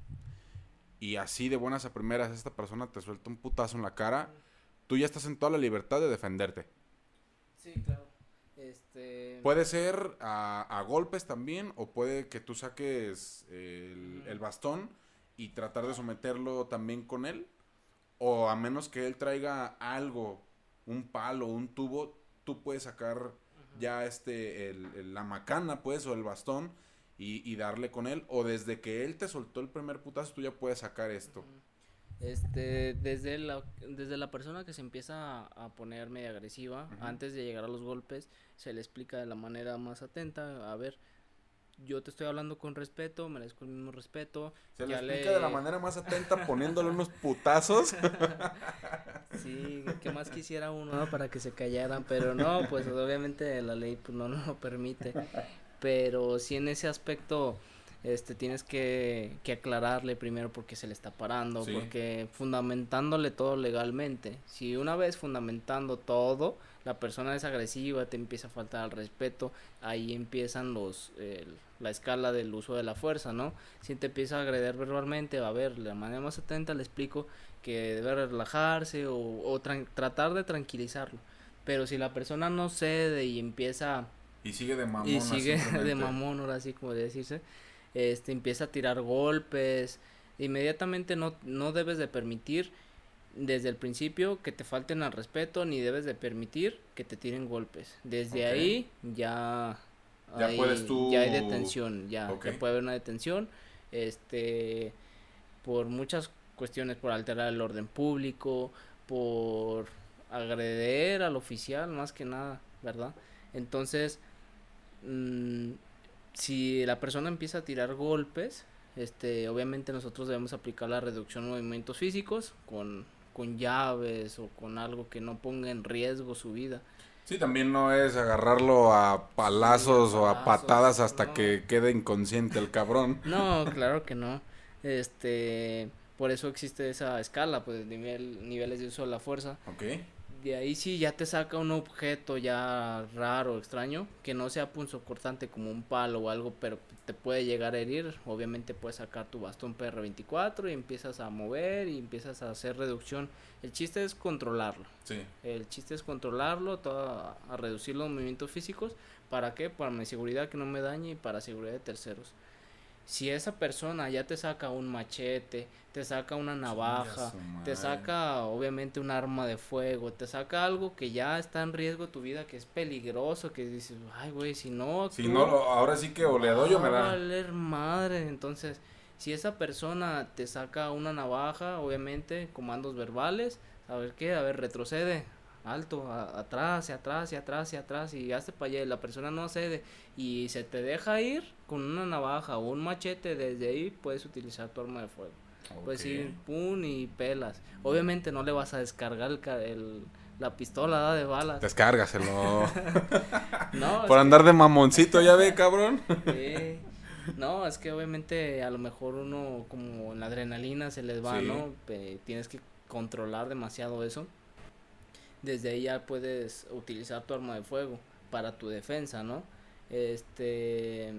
y así de buenas a primeras esta persona te suelta un putazo en la cara tú ya estás en toda la libertad de defenderte. Sí, claro. Este... Puede ser a, golpes también, o puede que tú saques el, bastón y tratar de someterlo también con él. O a menos que él traiga algo, un palo, un tubo, tú puedes sacar ya este, la macana, pues, o el bastón y, darle con él. O desde que él te soltó el primer putazo, tú ya puedes sacar esto. Este, desde la, desde la persona que se empieza a, poner media agresiva, antes de llegar a los golpes, se le explica de la manera más atenta, a ver, yo te estoy hablando con respeto, merezco el mismo respeto. Se le explica de la manera más atenta poniéndole unos putazos. sí, que más quisiera uno para que se callaran, pero no, pues obviamente la ley pues, no, no lo permite. Pero sí en ese aspecto este tienes que, que aclararle primero porque se le está parando, porque fundamentándole todo legalmente. Si una vez fundamentando todo, la persona es agresiva, te empieza a faltar el respeto, ahí empiezan los la escala del uso de la fuerza, ¿no? Si te empieza a agredir verbalmente, va a ver, de manera más atenta le explico que debe relajarse o, o tratar de tranquilizarlo. Pero si la persona no cede y empieza... Y sigue de mamón. Y sigue de mamón, ahora sí como decirse este empieza a tirar golpes, inmediatamente no, no debes de permitir desde el principio que te falten al respeto ni debes de permitir que te tiren golpes. Desde ahí ya ya hay, puedes tú... ya hay detención, ya, puede haber una detención este por muchas cuestiones por alterar el orden público, por agreder al oficial más que nada, ¿verdad? Entonces, mmm, si la persona empieza a tirar golpes, este, obviamente nosotros debemos aplicar la reducción de movimientos físicos con, con llaves o con algo que no ponga en riesgo su vida. Sí, también no es agarrarlo a palazos o a patadas hasta que quede inconsciente el cabrón. No, claro que no. Este, por eso existe esa escala, pues nivel, niveles de uso de la fuerza. Ok de ahí sí ya te saca un objeto ya raro, extraño, que no sea punzocortante como un palo o algo, pero te puede llegar a herir. Obviamente puedes sacar tu bastón PR24 y empiezas a mover y empiezas a hacer reducción. El chiste es controlarlo. Sí. El chiste es controlarlo, todo, a reducir los movimientos físicos. ¿Para qué? Para mi seguridad que no me dañe y para seguridad de terceros si esa persona ya te saca un machete, te saca una navaja, te saca obviamente un arma de fuego, te saca algo que ya está en riesgo tu vida, que es peligroso, que dices, ay güey, si no... Si no, ahora sí que o le doy o me da. valer madre, entonces, si esa persona te saca una navaja, obviamente, comandos verbales, a ver qué, a ver, retrocede, alto, atrás, y atrás, y atrás, y atrás, y hace para allá, y la persona no cede, y se te deja ir con una navaja o un machete, desde ahí puedes utilizar tu arma de fuego. Puedes ir, pum, y pelas. Obviamente no le vas a descargar el, la pistola de balas. Descárgaselo. no, Por andar de mamoncito, ya ve, cabrón. No, es que obviamente a lo mejor uno como en la adrenalina se les va, ¿no? tienes que controlar demasiado eso desde ahí ya puedes utilizar tu arma de fuego para tu defensa, ¿no? Este,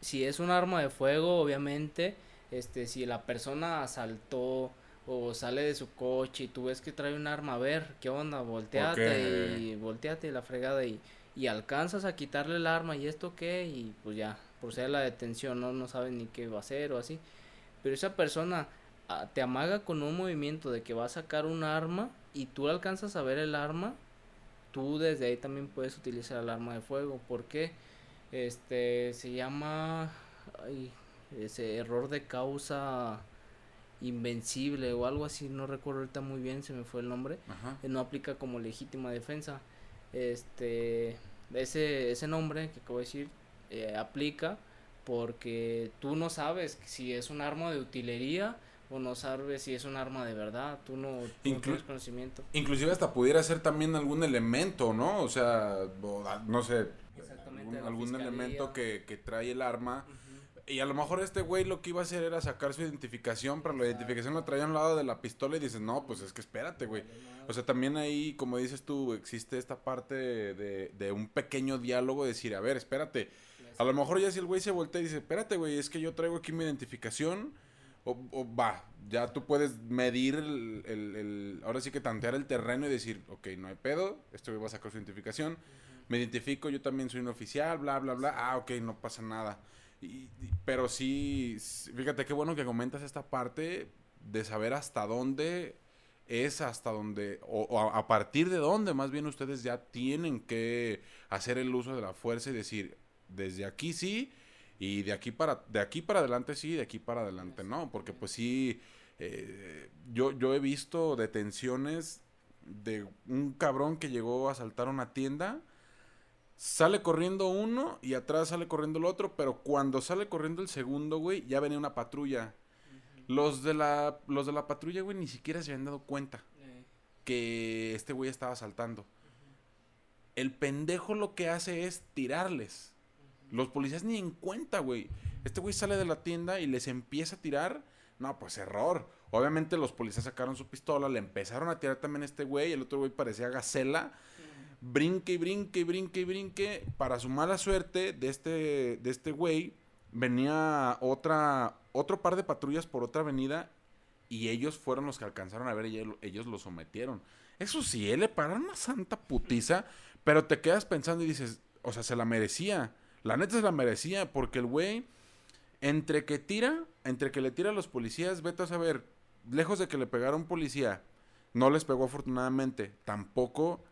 si es un arma de fuego, obviamente, este, si la persona asaltó o sale de su coche y tú ves que trae un arma, a ver, ¿qué onda? Volteate y volteate la fregada y, y alcanzas a quitarle el arma y esto qué y pues ya, procede la detención, no, no saben ni qué va a hacer o así. Pero esa persona ah, te amaga con un movimiento de que va a sacar un arma y tú alcanzas a ver el arma, tú desde ahí también puedes utilizar el arma de fuego. porque Este se llama ese error de causa invencible o algo así, no recuerdo ahorita muy bien, se me fue el nombre, eh, no aplica como legítima defensa. Este, ese, ese nombre que acabo de decir eh, aplica porque tú no sabes si es un arma de utilería o no sabes si es un arma de verdad, tú no, tienes conocimiento. Inclusive hasta pudiera ser también algún elemento, ¿no? O sea, no sé, algún, elemento que, que trae el arma. Y a lo mejor este güey lo que iba a hacer era sacar su identificación, pero la identificación lo traía al lado de la pistola y dices, no, pues es que espérate, güey. O sea, también ahí, como dices tú, existe esta parte de, de un pequeño diálogo, de decir, a ver, espérate. A lo mejor ya si el güey se voltea y dice, espérate, güey, es que yo traigo aquí mi identificación, o, o va, ya tú puedes medir el, el, ahora sí que tantear el terreno y decir, ok, no hay pedo, güey va a sacar su identificación, me identifico, yo también soy un oficial, bla, bla, bla, ah, ok, no pasa nada. Pero sí, fíjate qué bueno que comentas esta parte de saber hasta dónde es hasta dónde, o, a, partir de dónde más bien ustedes ya tienen que hacer el uso de la fuerza y decir, desde aquí sí, y de aquí para, de aquí para adelante sí, de aquí para adelante no, porque pues sí, eh, yo, yo he visto detenciones de un cabrón que llegó a asaltar una tienda Sale corriendo uno y atrás sale corriendo el otro, pero cuando sale corriendo el segundo, güey, ya venía una patrulla. Los de la los de la patrulla, güey, ni siquiera se habían dado cuenta eh. que este güey estaba saltando. El pendejo lo que hace es tirarles. Los policías ni en cuenta, güey. Este güey sale de la tienda y les empieza a tirar. No, pues error. Obviamente los policías sacaron su pistola, le empezaron a tirar también a este güey. El otro güey parecía gacela brinque y brinque y brinque y brinque. Para su mala suerte de este, de este güey, venía otra, otro par de patrullas por otra avenida y ellos fueron los que alcanzaron a ver y ellos lo sometieron. Eso sí, él le pararon una santa putiza, pero te quedas pensando y dices, o sea, se la merecía. La neta se la merecía porque el güey, entre que tira, entre que le tira a los policías, vete a saber, lejos de que le pegara un policía, no les pegó afortunadamente, tampoco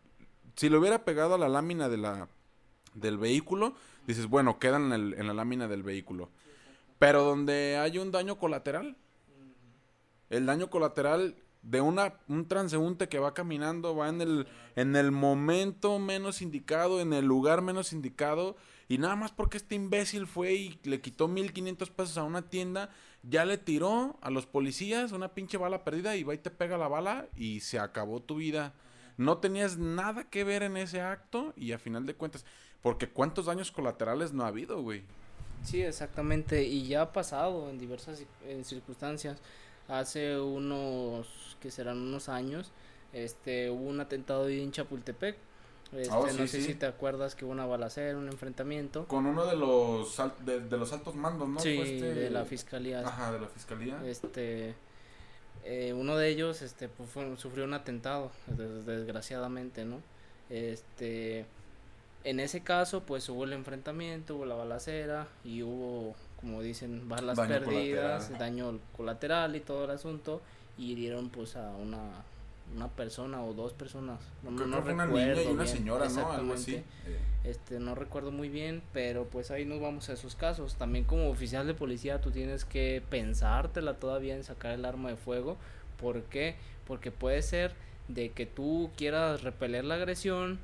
si lo hubiera pegado a la lámina de la, del vehículo, dices, bueno, quedan en, la lámina del vehículo. Pero donde hay un daño colateral, el daño colateral de una, un transeúnte que va caminando, va en el, en el momento menos indicado, en el lugar menos indicado, y nada más porque este imbécil fue y le quitó 1500 pesos a una tienda, ya le tiró a los policías una pinche bala perdida y va y te pega la bala y se acabó tu vida no tenías nada que ver en ese acto y a final de cuentas, porque cuántos daños colaterales no ha habido, güey. Sí, exactamente, y ya ha pasado en diversas circunstancias. Hace unos, que serán unos años, este, hubo un atentado en Chapultepec. Este, oh, no sé si te acuerdas que hubo una balacera, un enfrentamiento. Con uno de los de, los altos mandos, ¿no? Sí, este de la fiscalía. Ajá, de la fiscalía. Este, eh, uno de ellos este pues, sufrió un atentado desgraciadamente no este en ese caso pues hubo el enfrentamiento hubo la balacera y hubo como dicen balas perdidas daño colateral y todo el asunto y hirieron pues a una una persona o dos personas. No, no, recuerdo una niña y una señora, ¿no? Algo así. Este, no recuerdo muy bien, pero pues ahí nos vamos a esos casos. También como oficial de policía tú tienes que pensártela todavía en sacar el arma de fuego. ¿Por qué? Porque puede ser de que tú quieras repeler la agresión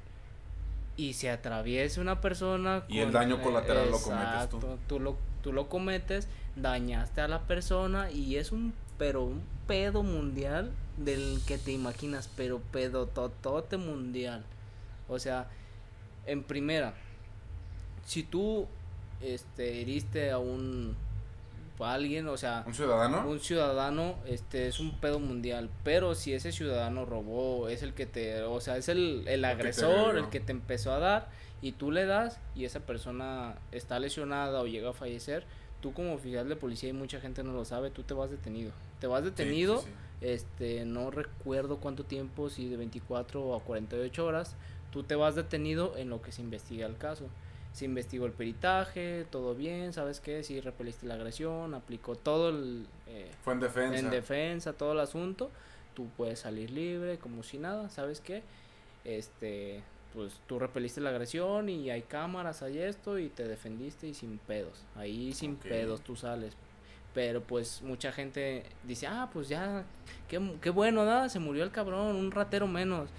y se atraviese una persona. Y el daño colateral lo cometes tú. Tú lo, tú lo cometes, dañaste a la persona y es un pero un pedo mundial del que te imaginas, pero pedo totote mundial. O sea, en primera, si tú este heriste a un a alguien, o sea, un ciudadano, un ciudadano, este es un pedo mundial, pero si ese ciudadano robó, es el que te, o sea, es el, el agresor, el que te empezó a dar y tú le das y esa persona está lesionada o llega a fallecer, tú como oficial de policía y mucha gente no lo sabe, tú te vas detenido. Te vas detenido este, no recuerdo cuánto tiempo, si de 24 a 48 horas, tú te vas detenido en lo que se investiga el caso. Se investigó el peritaje, todo bien, ¿sabes qué? Si repeliste la agresión, aplicó todo el... Eh, Fue en defensa. En defensa, todo el asunto. Tú puedes salir libre, como si nada, ¿sabes qué? Este, pues tú repeliste la agresión y hay cámaras, hay esto y te defendiste y sin pedos. Ahí sin pedos tú sales. Pero pues mucha gente dice, ah, pues ya, qué, qué bueno, nada, se murió el cabrón, un ratero menos.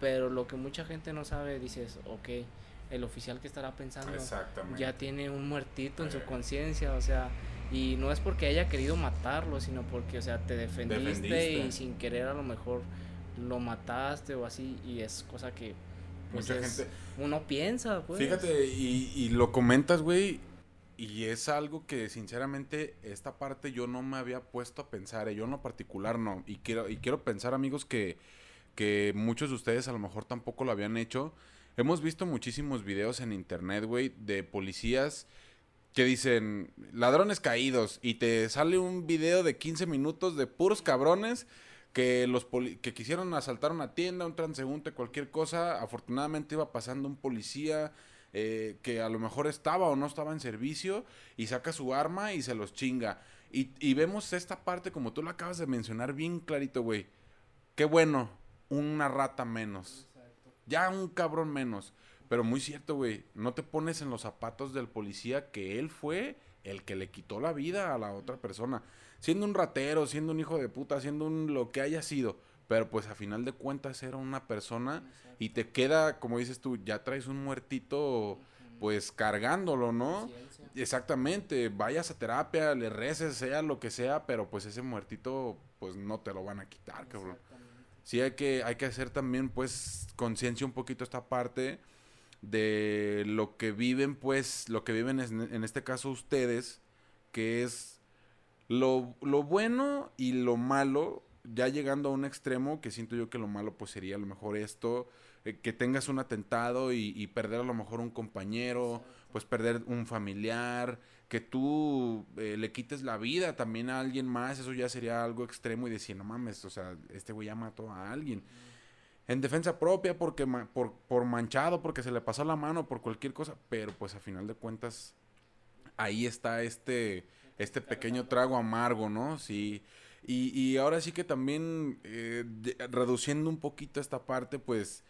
Pero lo que mucha gente no sabe, dices, ok, el oficial que estará pensando ya tiene un muertito en su conciencia, o sea, y no es porque haya querido matarlo, sino porque, o sea, te defendiste, y sin querer a lo mejor lo mataste o así, y es cosa que pues Mucha gente. Uno piensa, pues. Fíjate, y, y lo comentas, güey, y es algo que sinceramente esta parte yo no me había puesto a pensar, eh, yo en lo particular no, y quiero, y quiero pensar, amigos, que, que muchos de ustedes a lo mejor tampoco lo habían hecho. Hemos visto muchísimos videos en internet, güey, de policías que dicen ladrones caídos y te sale un video de 15 minutos de puros cabrones que los que quisieron asaltar una tienda, un transeúnte, cualquier cosa. Afortunadamente iba pasando un policía eh, que a lo mejor estaba o no estaba en servicio y saca su arma y se los chinga. Y, y vemos esta parte como tú lo acabas de mencionar bien clarito, güey. Qué bueno, una rata menos. Ya un cabrón menos. Pero muy cierto, güey. No te pones en los zapatos del policía que él fue el que le quitó la vida a la otra persona. Siendo un ratero, siendo un hijo de puta, siendo un lo que haya sido. Pero pues a final de cuentas era una persona y te queda, como dices tú, ya traes un muertito pues cargándolo, ¿no? Exactamente, vayas a terapia, le reces, sea lo que sea, pero pues ese muertito pues no te lo van a quitar, cabrón. Sí hay que, hay que hacer también pues conciencia un poquito esta parte de lo que viven, pues, lo que viven en, este caso ustedes, que es lo, lo, bueno y lo malo, ya llegando a un extremo, que siento yo que lo malo pues sería a lo mejor esto, eh, que tengas un atentado y, perder a lo mejor un compañero, pues perder un familiar, que tú eh, le quites la vida también a alguien más, eso ya sería algo extremo y decir, no mames, o sea, este güey ya mató a alguien en defensa propia porque por, por manchado, porque se le pasó la mano, por cualquier cosa, pero pues a final de cuentas ahí está este, este pequeño trago amargo, ¿no? Sí. Y, y ahora sí que también eh, reduciendo un poquito esta parte, pues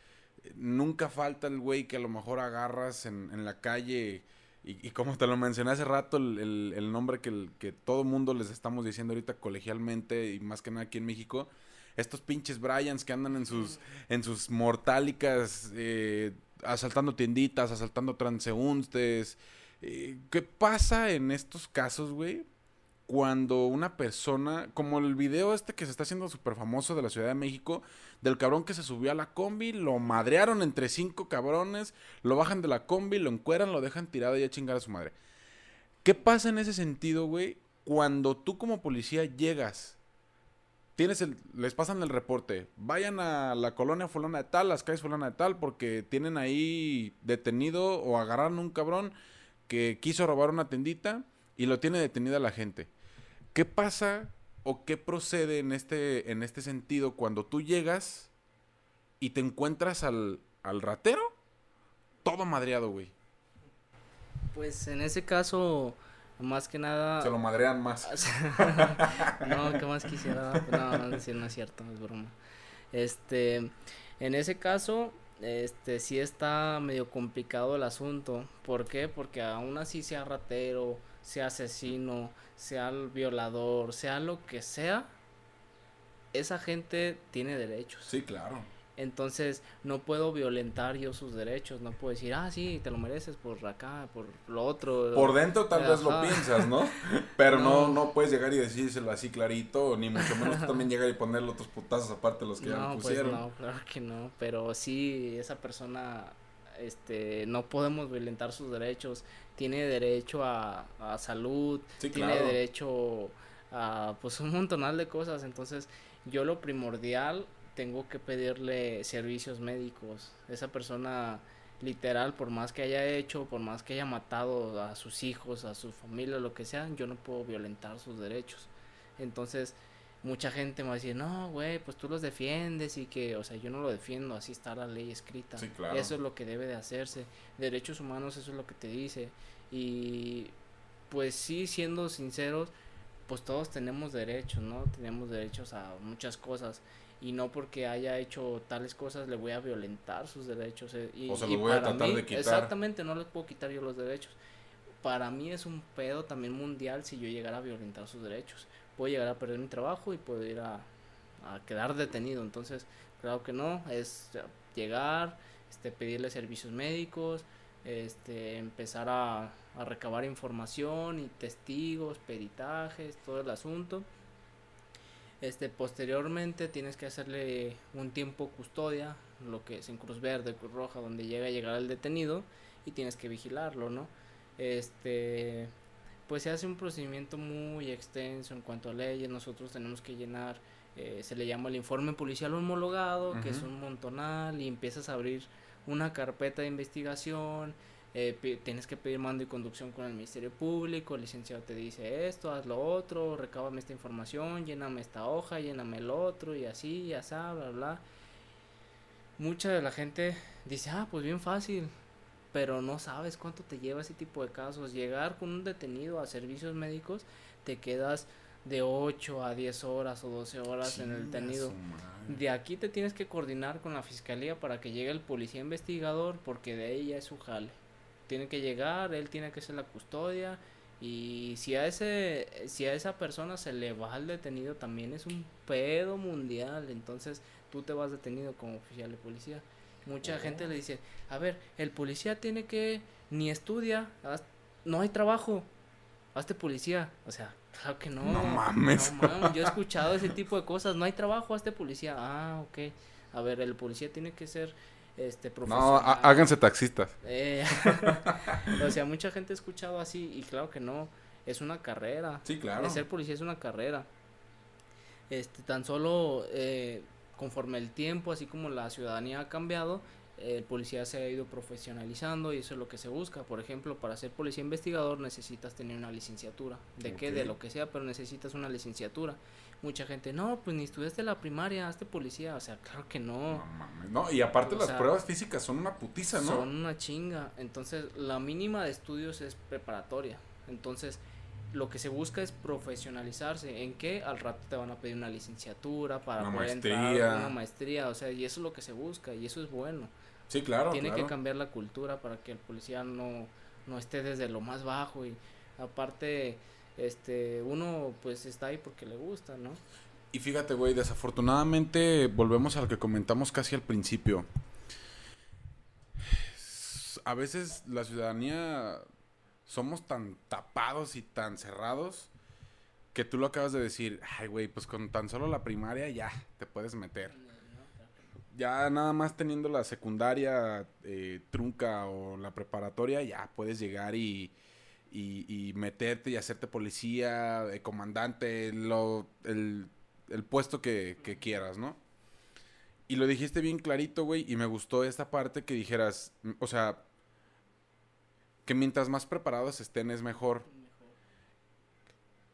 nunca falta el güey que a lo mejor agarras en, en la calle y, y, como te lo mencioné hace rato, el, el, el nombre que, que todo mundo les estamos diciendo ahorita colegialmente y más que nada aquí en México, estos pinches Bryans que andan en sus, en sus mortálicas, eh, asaltando tienditas, asaltando transeúntes. Eh, ¿Qué pasa en estos casos, güey? Cuando una persona, como el video este que se está haciendo súper famoso de la Ciudad de México, del cabrón que se subió a la combi, lo madrearon entre cinco cabrones, lo bajan de la combi, lo encueran, lo dejan tirado y a chingar a su madre. ¿Qué pasa en ese sentido, güey? Cuando tú como policía llegas tienes el, les pasan el reporte, vayan a la colonia fulana de tal, las calles fulana de tal, porque tienen ahí detenido o agarraron un cabrón que quiso robar una tendita y lo tiene detenida la gente. ¿Qué pasa o qué procede en este, en este sentido cuando tú llegas y te encuentras al, al ratero todo madreado, güey? Pues en ese caso más que nada. Se lo madrean más. no, ¿qué más quisiera? No, no, no, es cierto, es broma. Este, en ese caso, este, sí está medio complicado el asunto. ¿Por qué? Porque aún así sea ratero, sea asesino, sea violador, sea lo que sea, esa gente tiene derechos. Sí, claro. Entonces no puedo violentar yo sus derechos, no puedo decir, ah, sí, te lo mereces por acá, por lo otro. Por dentro tal vez lo piensas, ¿no? Pero no. no. puedes llegar y decírselo así clarito, ni mucho menos también llegar y ponerle otros putazos aparte de los que ya pues pusieron. no, claro que no, pero sí, esa persona, este, no podemos violentar sus derechos, tiene derecho a, a salud, tiene derecho a, pues, un montonal de cosas, entonces yo lo primordial tengo que pedirle servicios médicos. Esa persona literal, por más que haya hecho, por más que haya matado a sus hijos, a su familia, lo que sea, yo no puedo violentar sus derechos. Entonces, mucha gente me va a decir, no, güey, pues tú los defiendes y que, o sea, yo no lo defiendo, así está la ley escrita. Sí, claro. Eso es lo que debe de hacerse. Derechos humanos, eso es lo que te dice. Y pues sí, siendo sinceros, pues todos tenemos derechos, ¿no? Tenemos derechos a muchas cosas. Y no porque haya hecho tales cosas le voy a violentar sus derechos. eh, Y, O sea, y los voy a para tratar mí- de quitar. Exactamente, no les puedo quitar yo los derechos. Para mí es un pedo también mundial si yo llegara a violentar sus derechos. Puedo llegar a perder mi trabajo y puedo ir a, a quedar detenido. Entonces, claro que no, es llegar, este, pedirle servicios médicos, este, empezar a, recabar información y testigos, peritajes, todo el asunto. Este, posteriormente tienes que hacerle un tiempo custodia, lo que es en Cruz Verde, Cruz Roja, donde llega a llegar el detenido y tienes que vigilarlo, ¿no? Este, pues se hace un procedimiento muy extenso en cuanto a leyes, nosotros tenemos que llenar, eh, se le llama el informe policial homologado, que es un montonal, y empiezas a abrir una carpeta de investigación, eh, tienes que pedir mando y conducción con el Ministerio Público, el licenciado te dice esto, haz lo otro, recábame esta información, lléname esta hoja, lléname el otro, y así, y así, bla, bla. Mucha de la gente dice, ah, pues bien fácil, pero no sabes cuánto te lleva ese tipo de casos. Llegar con un detenido a servicios médicos, te quedas de 8 a 10 horas o 12 horas en el detenido. De aquí te tienes que coordinar con la fiscalía para que llegue el policía investigador, porque de ahí ya es su jale. Tiene que llegar, él tiene que hacer la custodia y si a ese si a esa persona se le va al detenido también es un pedo mundial, entonces tú te vas detenido como oficial de policía. Mucha gente le dice, "A ver, el policía tiene que ni estudia, haz- no hay trabajo. Hazte policía." O sea, claro que no. No mames. No mames, yo he escuchado ese tipo de cosas. No hay trabajo, hazte policía. Ah, ok. A ver, el policía tiene que ser este No, háganse taxistas. Eh, o sea, mucha gente ha escuchado así y claro que no. Es una carrera. Sí, claro. El ser policía es una carrera. Este, tan solo eh, conforme el tiempo, así como la ciudadanía ha cambiado, el policía se ha ido profesionalizando y eso es lo que se busca. Por ejemplo, para ser policía investigador necesitas tener una licenciatura. ¿De qué? De lo que sea, pero necesitas una licenciatura. Mucha gente, no, pues ni estudiaste la primaria, hazte policía. O sea, claro que no. No mames. No, y aparte O las sea, pruebas físicas son una putiza, ¿no? Son una chinga. Entonces, la mínima de estudios es preparatoria. Entonces, lo que se busca es profesionalizarse. ¿En qué? Al rato te van a pedir una licenciatura para Una poder maestría. entrar, una maestría. O sea, y eso es lo que se busca y eso es bueno. Sí, claro, Tiene claro. que cambiar la cultura para que el policía no, no esté desde lo más bajo y aparte, este, uno pues está ahí porque le gusta, ¿no? Y fíjate, güey, desafortunadamente volvemos a lo que comentamos casi al principio. A veces la ciudadanía somos tan tapados y tan cerrados que tú lo acabas de decir, ay, güey, pues con tan solo la primaria ya te puedes meter. Ya nada más teniendo la secundaria eh, trunca o la preparatoria, ya puedes llegar y, y, y meterte y hacerte policía, eh, comandante, lo, el, el puesto que, que quieras, ¿no? Y lo dijiste bien clarito, güey, y me gustó esta parte que dijeras, mm, o sea, que mientras más preparados estén es mejor.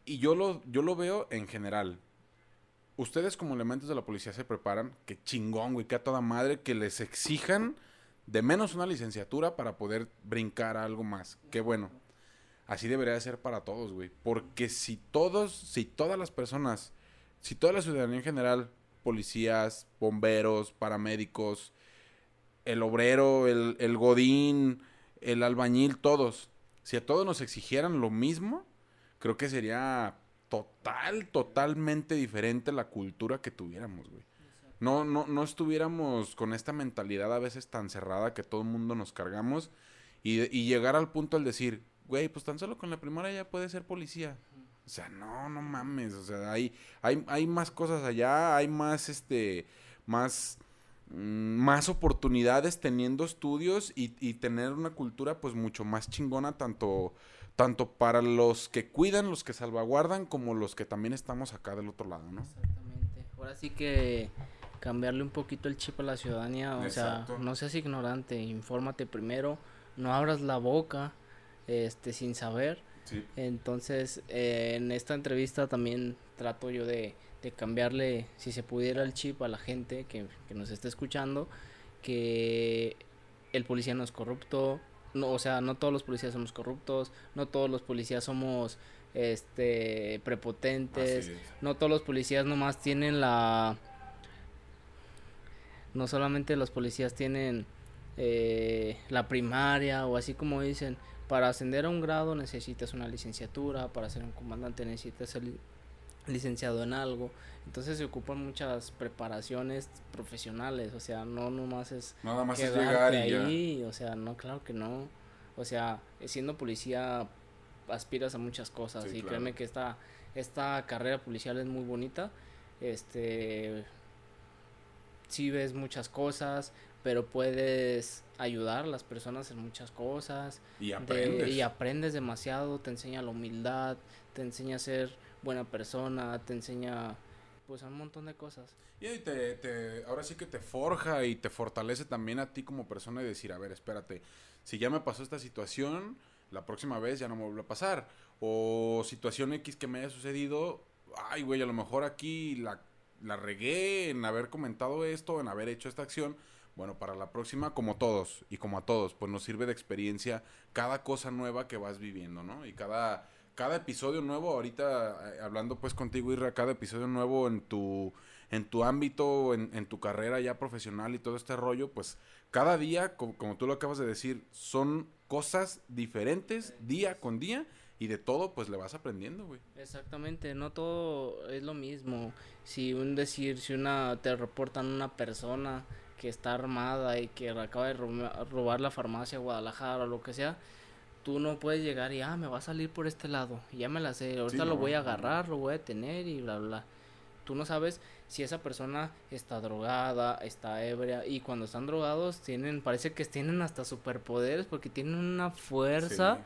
Y yo lo, yo lo veo en general. Ustedes como elementos de la policía se preparan, que chingón, güey, que a toda madre, que les exijan de menos una licenciatura para poder brincar a algo más. Qué bueno. Así debería de ser para todos, güey. Porque si todos, si todas las personas, si toda la ciudadanía en general, policías, bomberos, paramédicos, el obrero, el, el godín, el albañil, todos, si a todos nos exigieran lo mismo, creo que sería total, totalmente diferente la cultura que tuviéramos, güey. No, no, no estuviéramos con esta mentalidad a veces tan cerrada que todo el mundo nos cargamos y, y llegar al punto al decir, güey, pues tan solo con la primaria ya puede ser policía. O sea, no, no mames. O sea, hay, hay, hay más cosas allá, hay más, este, más, más oportunidades teniendo estudios y, y tener una cultura, pues, mucho más chingona, tanto, tanto para los que cuidan, los que salvaguardan, como los que también estamos acá del otro lado, ¿no? Exactamente. Ahora sí que cambiarle un poquito el chip a la ciudadanía, o Exacto. sea, no seas ignorante, infórmate primero, no abras la boca este sin saber. Sí. Entonces, eh, en esta entrevista también trato yo de, de cambiarle, si se pudiera, el chip a la gente que, que nos está escuchando, que el policía no es corrupto, no, o sea, no todos los policías somos corruptos, no todos los policías somos este prepotentes, no todos los policías nomás tienen la no solamente los policías tienen eh, la primaria o así como dicen, para ascender a un grado necesitas una licenciatura, para ser un comandante necesitas licenciado en algo, entonces se ocupan muchas preparaciones profesionales, o sea, no nomás es nada más es llegar y ahí, o sea, no, claro que no, o sea, siendo policía aspiras a muchas cosas y créeme que esta esta carrera policial es muy bonita, este sí ves muchas cosas, pero puedes ayudar a las personas en muchas cosas. Y aprendes. y aprendes demasiado, te enseña la humildad, te enseña a ser buena persona, te enseña pues un montón de cosas. Y te, te, ahora sí que te forja y te fortalece también a ti como persona y decir, a ver, espérate, si ya me pasó esta situación, la próxima vez ya no me vuelve a pasar. O situación X que me haya sucedido, ay, güey, a lo mejor aquí la, la regué en haber comentado esto, en haber hecho esta acción. Bueno, para la próxima, como todos y como a todos, pues nos sirve de experiencia cada cosa nueva que vas viviendo, ¿no? Y cada cada episodio nuevo, ahorita eh, hablando pues contigo, Irra, cada episodio nuevo en tu, en tu ámbito, en, en tu carrera ya profesional y todo este rollo, pues cada día, como, tú lo acabas de decir, son cosas diferentes día con día y de todo pues le vas aprendiendo, güey. Exactamente, no todo es lo mismo. Si un decir, si una te reportan una persona que está armada y que acaba de robar la farmacia Guadalajara o lo que sea, tú no puedes llegar y, ah, me va a salir por este lado, y ya me la sé, ahorita lo voy a agarrar, lo voy a detener y bla, bla. Tú no sabes si esa persona está drogada, está ebria, y cuando están drogados tienen, parece que tienen hasta superpoderes porque tienen una fuerza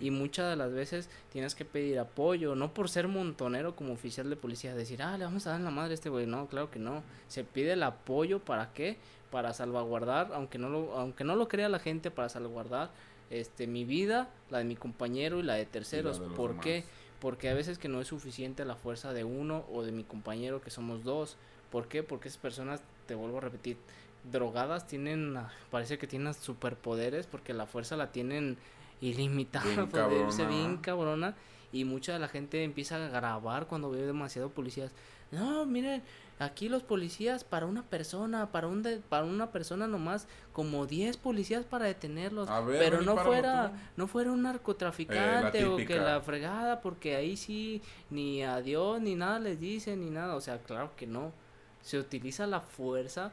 y muchas de las veces tienes que pedir apoyo, no por ser montonero como oficial de policía, decir, ah, le vamos a dar la madre a este güey, no, claro que no, se pide el apoyo para qué, para salvaguardar, aunque no lo, aunque no lo crea la gente, para salvaguardar este, mi vida, la de mi compañero y la de terceros. ¿Por qué? Porque a veces que no es suficiente la fuerza de uno o de mi compañero que somos dos. ¿Por qué? Porque esas personas, te vuelvo a repetir, drogadas tienen, parece que tienen superpoderes porque la fuerza la tienen ilimitada, poderse bien cabrona. Y mucha de la gente empieza a grabar cuando ve demasiado policías. No, miren, Aquí los policías para una persona, para un para una persona nomás como 10 policías para detenerlos, pero no fuera no fuera un narcotraficante eh, o que la fregada porque ahí sí ni adiós ni nada les dicen ni nada, o sea, claro que no. Se utiliza la fuerza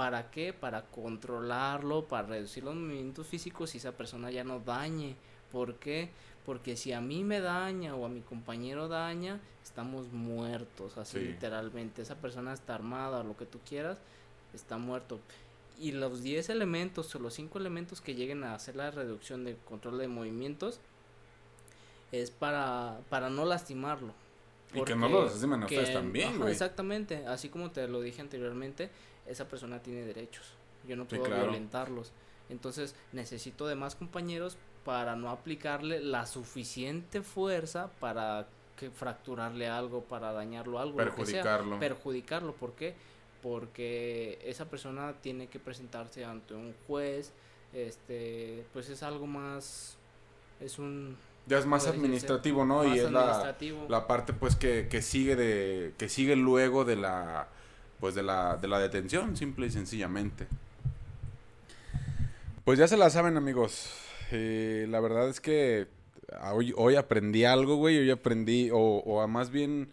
¿Para qué? Para controlarlo, para reducir los movimientos físicos y esa persona ya no dañe. ¿Por qué? Porque si a mí me daña o a mi compañero daña, estamos muertos, así literalmente. Esa persona está armada o lo que tú quieras, está muerto. Y los 10 elementos o los 5 elementos que lleguen a hacer la reducción de control de movimientos es para, para no lastimarlo. Y que no lo lastimen a ustedes también, güey. Exactamente, así como te lo dije anteriormente, esa persona tiene derechos. Yo no puedo violentarlos. Entonces necesito de más compañeros para no aplicarle la suficiente fuerza para que fracturarle algo, para dañarlo algo, perjudicarlo. perjudicarlo, ¿por qué? Porque esa persona tiene que presentarse ante un juez, este, pues es algo más, es un ya es más administrativo, ¿no? y es la, la, parte pues que, que sigue de que sigue luego de la pues de la de la detención, simple y sencillamente. Pues ya se la saben, amigos. Eh, la verdad es que hoy, hoy aprendí algo, güey. Hoy aprendí, o, o más bien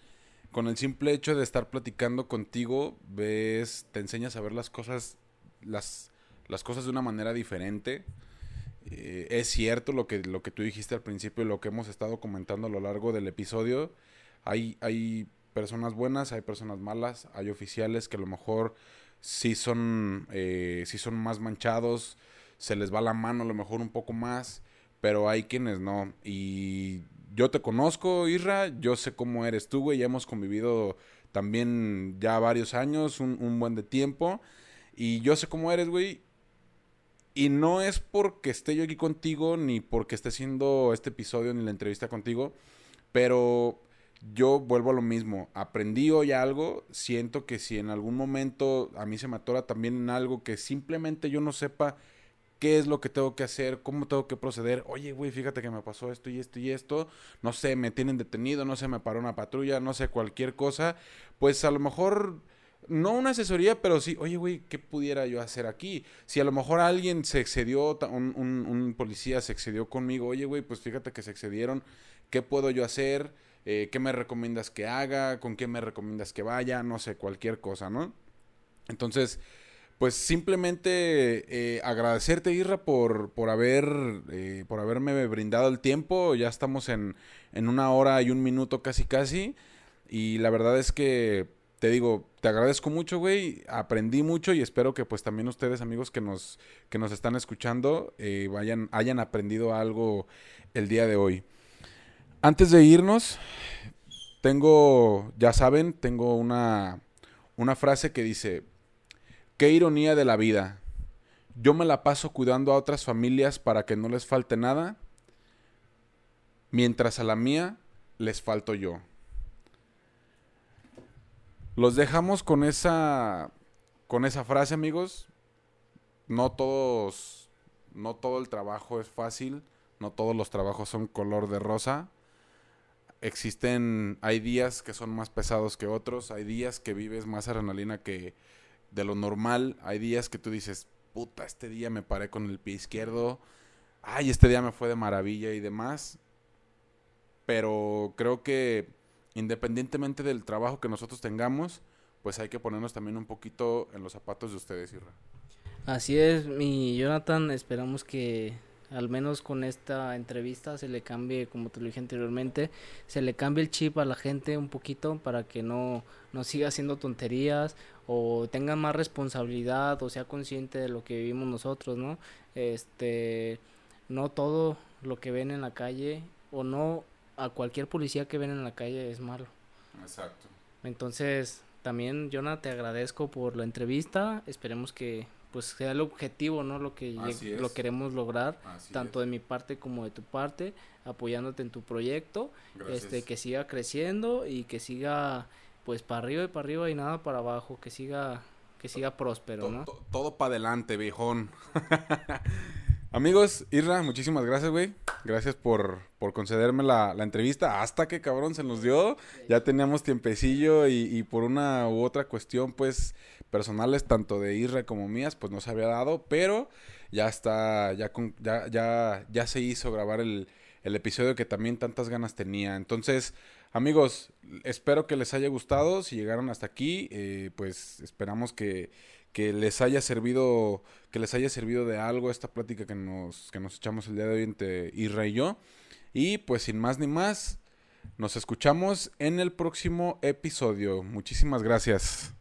con el simple hecho de estar platicando contigo, ves, te enseñas a ver las cosas, las, las cosas de una manera diferente. Eh, es cierto lo que, lo que tú dijiste al principio y lo que hemos estado comentando a lo largo del episodio. Hay, hay personas buenas, hay personas malas, hay oficiales que a lo mejor sí son, eh, sí son más manchados, se les va la mano a lo mejor un poco más, pero hay quienes no. Y yo te conozco, Isra, yo sé cómo eres tú, güey, ya hemos convivido también ya varios años, un, buen de tiempo, y yo sé cómo eres, güey. Y no es porque esté yo aquí contigo, ni porque esté haciendo este episodio, ni la entrevista contigo, pero yo vuelvo a lo mismo. Aprendí hoy algo. Siento que si en algún momento a mí se me atora también en algo que simplemente yo no sepa qué es lo que tengo que hacer, cómo tengo que proceder. Oye, güey, fíjate que me pasó esto y esto y esto. No sé, me tienen detenido, no sé, me paró una patrulla, no sé, cualquier cosa. Pues a lo mejor no una asesoría, pero sí, oye, güey, ¿qué pudiera yo hacer aquí? Si a lo mejor alguien se excedió, un, policía se excedió conmigo, oye, güey, pues fíjate que se excedieron, ¿qué puedo yo hacer? Eh, ¿Qué me recomiendas que haga? ¿Con qué me recomiendas que vaya? No sé, cualquier cosa, ¿no? Entonces, pues simplemente eh, agradecerte, Irra, por, por, haber, eh, por haberme brindado el tiempo. Ya estamos en, en una hora y un minuto casi casi. Y la verdad es que te digo, te agradezco mucho, güey. Aprendí mucho y espero que pues también ustedes, amigos que nos, que nos están escuchando, eh, vayan, hayan aprendido algo el día de hoy. Antes de irnos, tengo, ya saben, tengo una, una frase que dice, qué ironía de la vida. Yo me la paso cuidando a otras familias para que no les falte nada, mientras a la mía les falto yo. Los dejamos con esa con esa frase, amigos. No todos no todo el trabajo es fácil, no todos los trabajos son color de rosa. Existen hay días que son más pesados que otros, hay días que vives más adrenalina que de lo normal, hay días que tú dices, "Puta, este día me paré con el pie izquierdo." Ay, este día me fue de maravilla y demás. Pero creo que independientemente del trabajo que nosotros tengamos, pues hay que ponernos también un poquito en los zapatos de ustedes, Irra. Así es, mi Jonathan, esperamos que al menos con esta entrevista se le cambie, como te lo dije anteriormente, se le cambie el chip a la gente un poquito para que no, no siga haciendo tonterías o tenga más responsabilidad o sea consciente de lo que vivimos nosotros, ¿no? Este, no todo lo que ven en la calle o no a cualquier policía que ven en la calle es malo. Exacto. Entonces, también, Jonah, te agradezco por la entrevista. Esperemos que pues sea el objetivo, ¿no? Lo que lo queremos lograr, tanto de mi parte como de tu parte, apoyándote en tu proyecto, este que siga creciendo y que siga pues para arriba y para arriba y nada para abajo, que siga que siga próspero, ¿no? todo para adelante, viejón. Amigos, Irra, muchísimas gracias, güey. Gracias por, por concederme la, la, entrevista. Hasta que cabrón se nos dio. Ya teníamos tiempecillo y, y, por una u otra cuestión, pues, personales, tanto de Irra como mías, pues no se había dado. Pero ya está, ya, ya, ya, ya se hizo grabar el, el episodio que también tantas ganas tenía. Entonces, amigos, espero que les haya gustado. Si llegaron hasta aquí, eh, pues esperamos que que les haya servido, que les haya servido de algo esta plática que nos, que nos echamos el día de hoy entre Isra y yo. Y pues sin más ni más, nos escuchamos en el próximo episodio. Muchísimas gracias.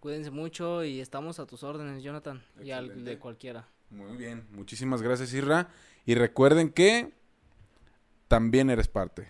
Cuídense mucho y estamos a tus órdenes, Jonathan, y al de cualquiera. Muy bien, muchísimas gracias, Isra. Y recuerden que también eres parte.